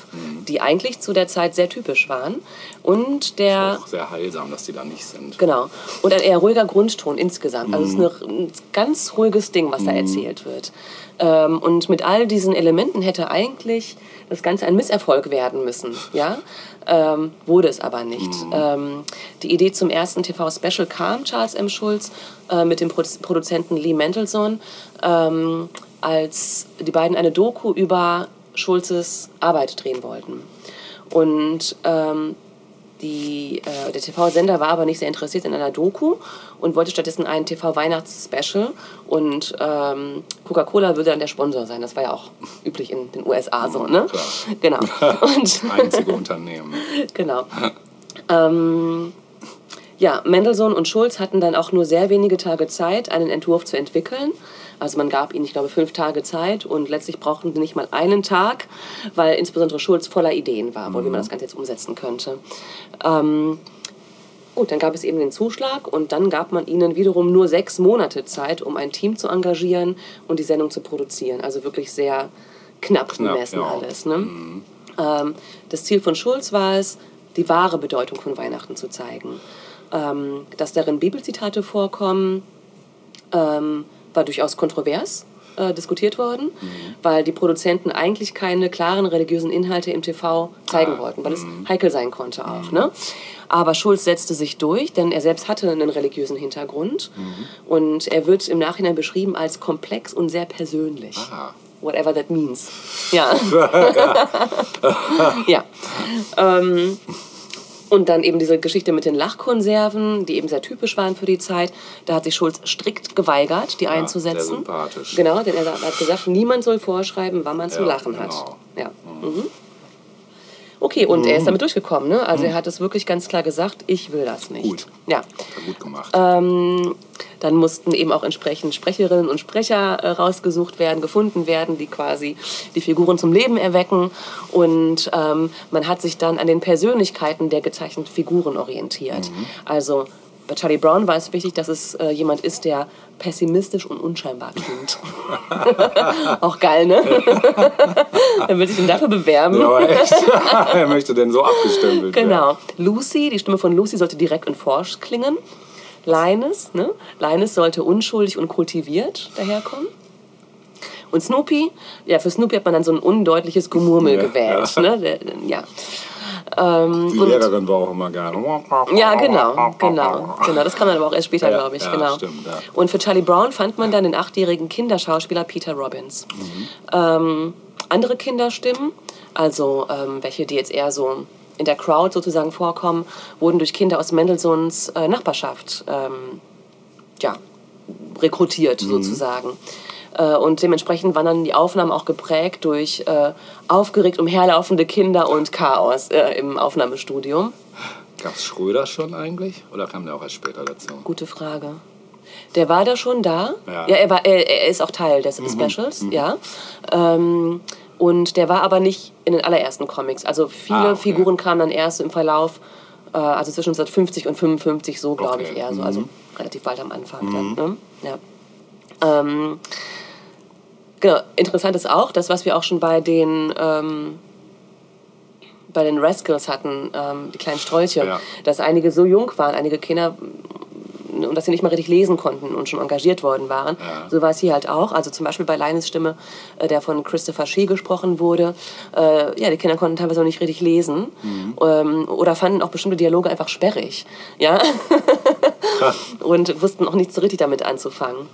die eigentlich zu der Zeit sehr typisch waren. Und der Auch sehr heilsam, dass die da nicht sind. Genau. Und ein eher ruhiger Grundton insgesamt. Also es ist eine, ein ganz ruhiges Ding, was da erzählt wird. Ähm, und mit all diesen Elementen hätte eigentlich das Ganze ein Misserfolg werden müssen. Ja? Ähm, wurde es aber nicht. Ähm, die Idee zum ersten TV-Special kam Charles M. Schulz äh, mit dem Produ Produzenten Lee Mendelssohn, ähm, als die beiden eine Doku über Schulzes Arbeit drehen wollten. Und ähm, die, äh, der TV-Sender war aber nicht sehr interessiert in einer Doku und wollte stattdessen ein TV-Weihnachts-Special und ähm, Coca-Cola würde dann der Sponsor sein. Das war ja auch üblich in den USA so, ne? klar. Genau. Und Einzige Unternehmen. Genau. ähm, ja, Mendelssohn und Schulz hatten dann auch nur sehr wenige Tage Zeit, einen Entwurf zu entwickeln. Also man gab ihnen, ich glaube, fünf Tage Zeit und letztlich brauchten sie nicht mal einen Tag, weil insbesondere Schulz voller Ideen war, wohl, wie man das Ganze jetzt umsetzen könnte. Ähm, gut, dann gab es eben den Zuschlag und dann gab man ihnen wiederum nur sechs Monate Zeit, um ein Team zu engagieren und die Sendung zu produzieren. Also wirklich sehr knapp, Knapp, bemessen ja. alles. Ne? Ähm, das Ziel von Schulz war es, die wahre Bedeutung von Weihnachten zu zeigen. Ähm, dass darin Bibelzitate vorkommen, ähm, war durchaus kontrovers äh, diskutiert worden, weil die Produzenten eigentlich keine klaren religiösen Inhalte im TV zeigen wollten, weil es heikel sein konnte auch. Ne? Aber Schulz setzte sich durch, denn er selbst hatte einen religiösen Hintergrund und er wird im Nachhinein beschrieben als komplex und sehr persönlich. Ah. Whatever that means. Ja. ja. Ähm, und dann eben diese Geschichte mit den Lachkonserven, die eben sehr typisch waren für die Zeit. Da hat sich Schulz strikt geweigert, die einzusetzen. sehr sympathisch. Genau, denn er hat gesagt, niemand soll vorschreiben, wann man zu Ja, lachen hat. genau. Ja. Mhm. Okay, und er ist damit durchgekommen. Ne? Also er hat es wirklich ganz klar gesagt, ich will das nicht. Gut. Ja. Gut gemacht. Ähm, dann mussten eben auch entsprechend Sprecherinnen und Sprecher äh, rausgesucht werden, gefunden werden, die quasi die Figuren zum Leben erwecken. Und ähm, man hat sich dann an den Persönlichkeiten der gezeichneten Figuren orientiert. Also bei Charlie Brown war es wichtig, dass es äh, jemand ist, der pessimistisch und unscheinbar klingt. auch geil, ne? Dann will sich ihn dafür bewerben. Ja, aber echt. er möchte denn so abgestempelt werden. Genau. Lucy, die Stimme von Lucy sollte direkt und forsch klingen. Linus, ne? Linus sollte unschuldig und kultiviert daherkommen. Und Snoopy, ja, für Snoopy hat man dann so ein undeutliches Gemurmel Ja, gewählt. ja. Ne? Der, ja. Ähm, Die Lehrerin war auch immer gerne. ja, genau, genau, genau. Das kam dann aber auch erst später, Ja, glaube ich. ja, genau. stimmt, ja. Und für Charlie Brown fand man dann den achtjährigen Kinderschauspieler Peter Robbins. Ähm, andere Kinderstimmen, also ähm, welche, die jetzt eher so in der Crowd sozusagen vorkommen, wurden durch Kinder aus Mendelssohns äh, Nachbarschaft ähm, ja, rekrutiert sozusagen. Äh, Und dementsprechend waren dann die Aufnahmen auch geprägt durch äh, aufgeregt umherlaufende Kinder und Chaos äh, im Aufnahmestudio. Gab es Schröder schon eigentlich? Oder kam der auch erst später dazu? Gute Frage. Der war da schon da. Ja. Mhm. er, war, er, er ist auch Teil des Specials, ja. Ähm, und der war aber nicht in den allerersten Comics. Also viele Ah, okay. Figuren kamen dann erst im Verlauf, äh, also zwischen 1950 und 55 so, glaube Okay, ich, eher so. mhm. Also relativ bald am Anfang dann. Ne? Ja. Ähm, genau, interessant ist auch, das, was wir auch schon bei den... Ähm, bei den Rascals hatten, ähm, die kleinen Strolche, Ja. dass einige so jung waren, einige Kinder und dass sie nicht mal richtig lesen konnten und schon engagiert worden waren. Ja. So war es hier halt auch. Also zum Beispiel bei Linus Stimme, äh, der von Christopher Shee gesprochen wurde. Äh, ja, die Kinder konnten teilweise auch nicht richtig lesen ähm, oder fanden auch bestimmte Dialoge einfach sperrig. Ja? und wussten auch nicht so richtig damit anzufangen.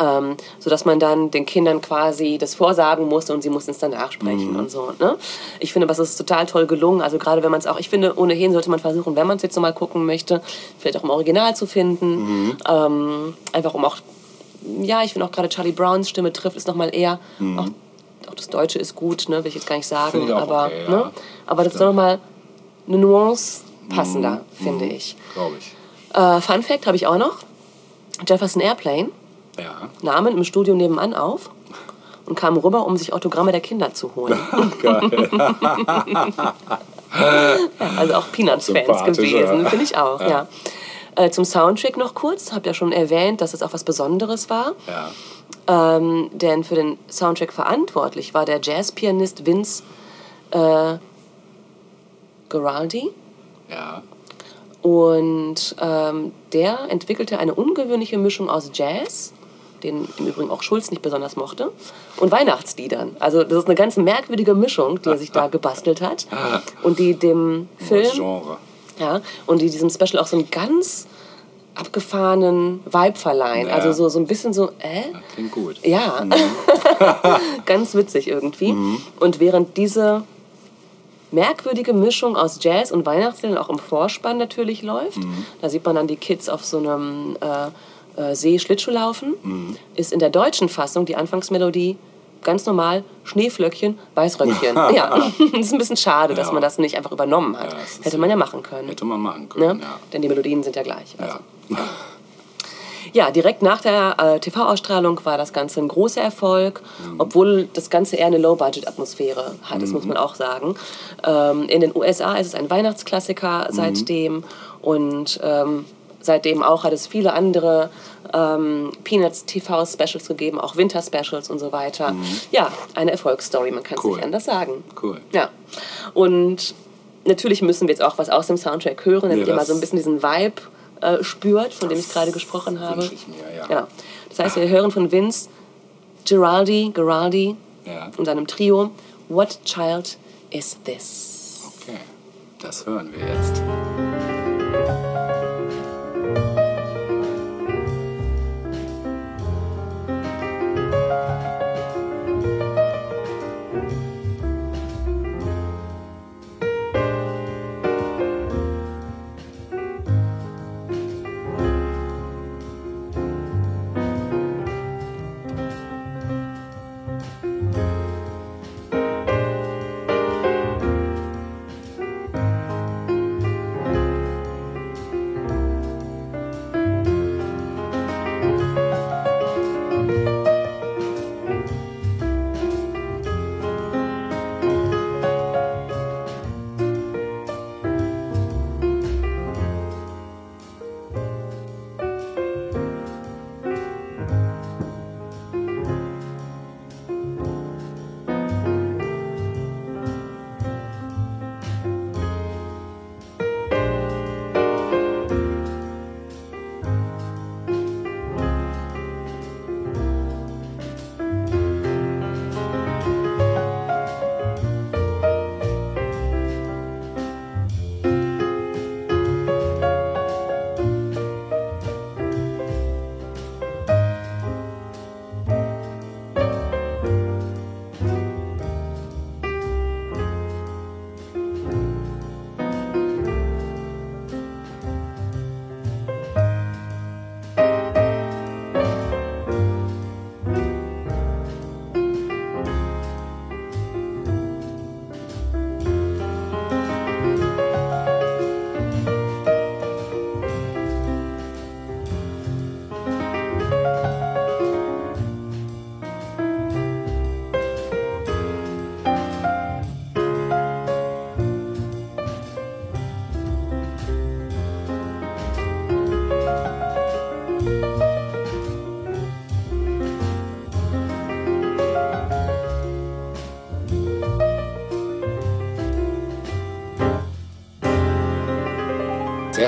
Ähm, sodass man dann den Kindern quasi das vorsagen musste und sie mussten es dann nachsprechen und so. Ne? Ich finde, das ist total toll gelungen. Also gerade wenn man es auch, ich finde, ohnehin sollte man versuchen, wenn man es jetzt nochmal gucken möchte, vielleicht auch im Original zu finden. Ähm, einfach um auch, ja, ich finde auch gerade Charlie Browns Stimme trifft es nochmal eher. Auch, auch das Deutsche ist gut, ne? will ich jetzt gar nicht sagen. Aber, okay, ja. ne? aber das ist nochmal eine Nuance passender, finde ich. Glaube ich. Äh, Fun Fact habe ich auch noch. Jefferson Airplane Ja. nahmen im Studio nebenan auf und kamen rüber, um sich Autogramme der Kinder zu holen. Ja, also auch Peanuts-Fans gewesen, finde ich auch, ja. Äh, zum Soundtrack noch kurz, habe ja schon erwähnt, dass es auch was Besonderes war. Ja. Ähm, denn für den Soundtrack verantwortlich war der Jazzpianist Vince äh, Guaraldi. Ja. Und ähm, der entwickelte eine ungewöhnliche Mischung aus Jazz, den im Übrigen auch Schulz nicht besonders mochte, und Weihnachtsliedern. Also das ist eine ganz merkwürdige Mischung, die er sich da gebastelt hat. Und die dem Das Film, Genre. ja, und die diesem Special auch so einen ganz abgefahrenen Vibe verleihen. Ja. Also so, so ein bisschen so, äh? Klingt gut. Ja, ganz witzig irgendwie. Und während diese merkwürdige Mischung aus Jazz und Weihnachtsliedern auch im Vorspann natürlich läuft. Da sieht man dann die Kids auf so einem äh, äh, See Schlittschuh laufen. Ist in der deutschen Fassung die Anfangsmelodie ganz normal Schneeflöckchen, Weißröckchen. ja, das ist ein bisschen schade, dass Ja. man das nicht einfach übernommen hat. Ja, Hätte man ja machen können. Hätte man machen Ne? können, ja. Denn die Melodien sind ja gleich. Also. ja. Direkt nach der äh, TV-Ausstrahlung war das Ganze ein großer Erfolg, obwohl das Ganze eher eine Low-Budget-Atmosphäre hat, das muss man auch sagen. Ähm, in den USA ist es ein Weihnachtsklassiker seitdem und ähm, seitdem auch hat es viele andere ähm, Peanuts TV-Specials gegeben, auch Winter-Specials und so weiter. Ja, eine Erfolgsstory, man kann es Cool. nicht anders sagen. Cool. Ja, und natürlich müssen wir jetzt auch was aus dem Soundtrack hören, damit Ja, ihr mal so ein bisschen diesen Vibe äh, spürt, von dem ich gerade gesprochen habe. ich mir, ja. Genau. Das heißt, wir hören von Vince Giraldi, Giraldi Ja. und seinem Trio What Child Is This? Okay, das hören wir jetzt.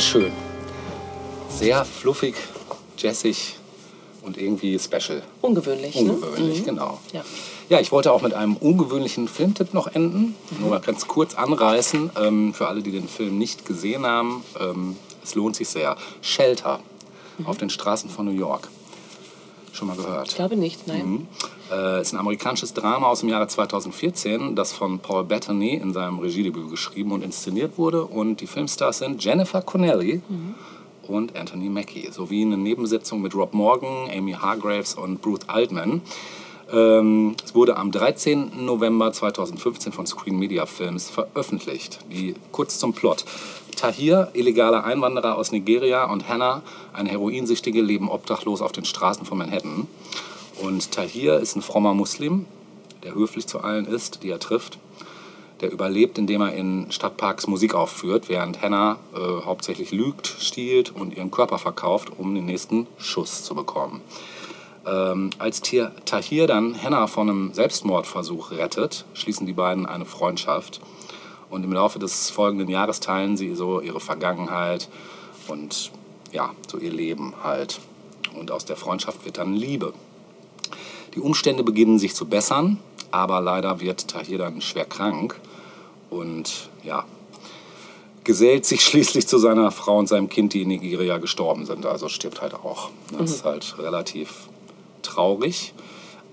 Sehr schön. Sehr fluffig, jazzig und irgendwie special. Ungewöhnlich, Ungewöhnlich, ne? genau. Ja. Ja, ich wollte auch mit einem ungewöhnlichen Filmtipp noch enden. Nur mal ganz kurz anreißen, ähm, für alle, die den Film nicht gesehen haben. Ähm, es lohnt sich sehr. Shelter auf den Straßen von New York. Schon mal gehört? Ich glaube nicht, nein. Mhm. Äh, ist ein amerikanisches Drama aus dem Jahre 2014, das von Paul Bettany in seinem Regiedebüt geschrieben und inszeniert wurde. Und die Filmstars sind Jennifer Connelly und Anthony Mackie, sowie eine Nebensitzung mit Rob Morgan, Amy Hargraves und Ruth Altman. Ähm, es wurde am 13. November 2015 von Screen Media Films veröffentlicht. Die, kurz zum Plot. Tahir, illegaler Einwanderer aus Nigeria, und Hannah, eine Heroinsüchtige, leben obdachlos auf den Straßen von Manhattan. Und Tahir ist ein frommer Muslim, der höflich zu allen ist, die er trifft. Der überlebt, indem er in Stadtparks Musik aufführt, während Hannah äh, hauptsächlich lügt, stiehlt und ihren Körper verkauft, um den nächsten Schuss zu bekommen. Ähm, als Tahir dann Hannah von einem Selbstmordversuch rettet, schließen die beiden eine Freundschaft. Und im Laufe des folgenden Jahres teilen sie so ihre Vergangenheit und ja, so ihr Leben halt. Und aus der Freundschaft wird dann Liebe. Die Umstände beginnen sich zu bessern, aber leider wird Tahir dann schwer krank und ja, gesellt sich schließlich zu seiner Frau und seinem Kind, die in Nigeria gestorben sind. Also stirbt halt auch. Das ist halt relativ traurig.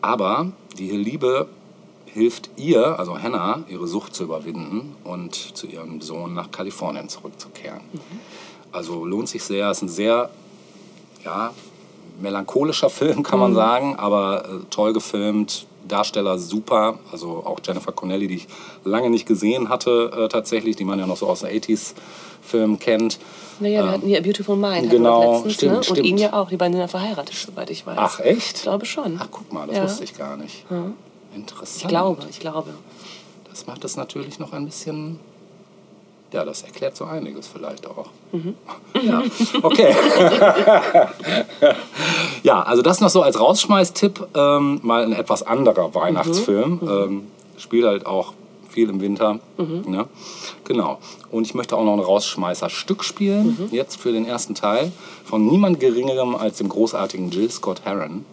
Aber die Liebe hilft ihr, also Hannah, ihre Sucht zu überwinden und zu ihrem Sohn nach Kalifornien zurückzukehren. Also lohnt sich sehr, ist ein sehr ja, melancholischer Film, kann man sagen, aber äh, toll gefilmt, Darsteller super, also auch Jennifer Connelly, die ich lange nicht gesehen hatte äh, tatsächlich, die man ja noch so aus den 80s-Filmen kennt. Naja, wir hatten hier A Beautiful Mind. genau, letztens, stimmt, ne? Und stimmt. ihn ja auch. Die beiden sind ja verheiratet, soweit ich weiß. Ach, echt? Ich glaube schon. Ach, guck mal, das Ja. wusste ich gar nicht. Interessant. Ich glaube, ich glaube. Das macht es natürlich noch ein bisschen. Ja, das erklärt so einiges vielleicht auch. Ja, okay. ja, also das noch so als Rausschmeißtipp. Ähm, mal ein etwas anderer Weihnachtsfilm. Ähm, spielt halt auch viel im Winter. Ne? Genau. Und ich möchte auch noch ein Rausschmeißer-Stück spielen, jetzt für den ersten Teil, von niemand Geringerem als dem großartigen Jill Scott Heron,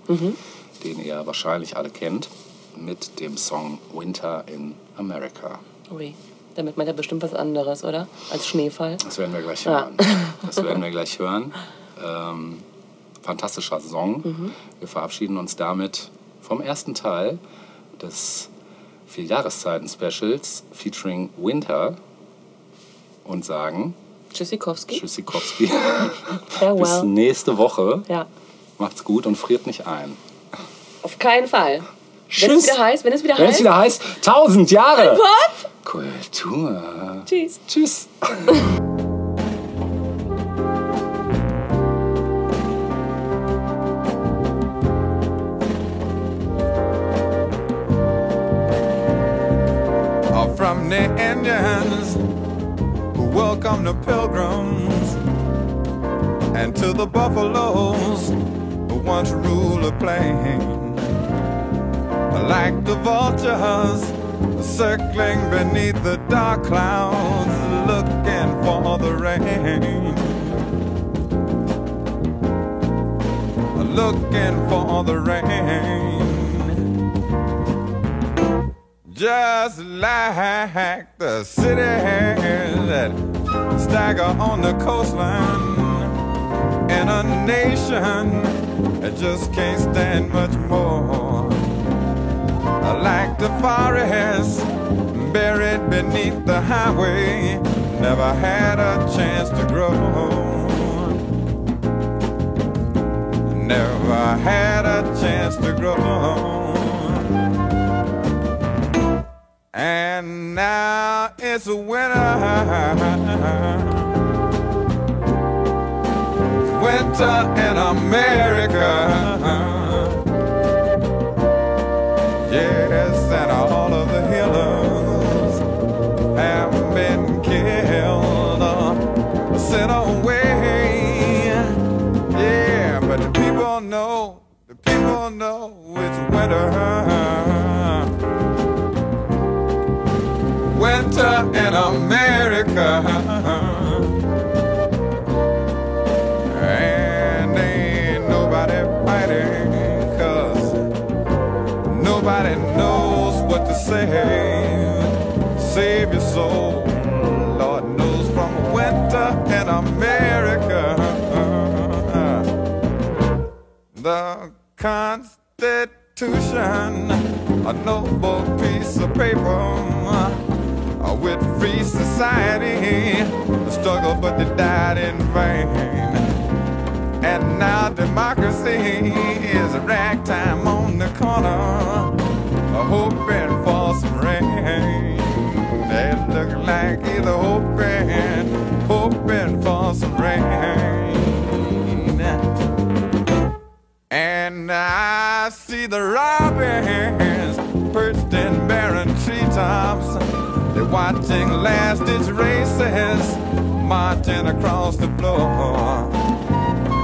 den ihr wahrscheinlich alle kennt, mit dem Song Winter in America. Ui. Damit meint er bestimmt was anderes, oder? Als Schneefall. Das werden wir gleich Ja. hören. Das werden wir gleich hören. Ähm, fantastischer Song. Wir verabschieden uns damit vom ersten Teil des vier Jahreszeiten-Specials featuring Winter und sagen Tschüssikowski. Tschüssikowski. Bis Farewell. nächste Woche. Ja. Macht's gut und friert nicht ein. Auf keinen Fall. Wenn Tschüss. es wieder heißt, wenn es wieder Wenn es heißt. wieder heißt, 1000 Jahre Pop. Kultur. Tschüss. Tschüss. from the Indians who welcome the pilgrims and to the buffaloes who once ruled the plain. Like the vultures circling beneath the dark clouds looking for the rain. Looking for the rain just like the cities that stagger on the coastline in a nation that just can't stand much more. Like the forest buried beneath the highway, never had a chance to grow. Never had a chance to grow. And now it's winter. Winter in America. Yes, and all of the healers have been killed or sent away. Yeah, but the people know, the people know it's winter. winter in America. Constitution, a noble piece of paper uh, with free society. The struggle, but they died in vain. And now democracy is a ragtime on the corner, hoping for some rain. They look like either hoping, hoping for some rain. And I see the robins perched in barren treetops. They're watching last ditch races marching across the floor.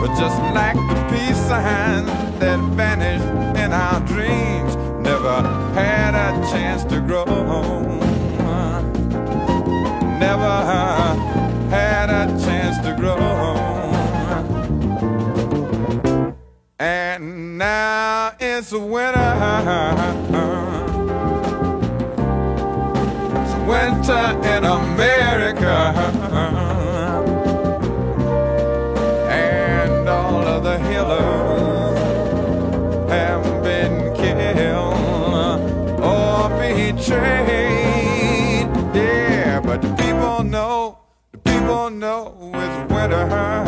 But just like the peace sign that vanished in our dreams, never had a chance to grow. Never had a chance to grow. And now it's winter. It's winter in America. And all of the healers have been killed or betrayed. Yeah, but the people know, the people know it's winter.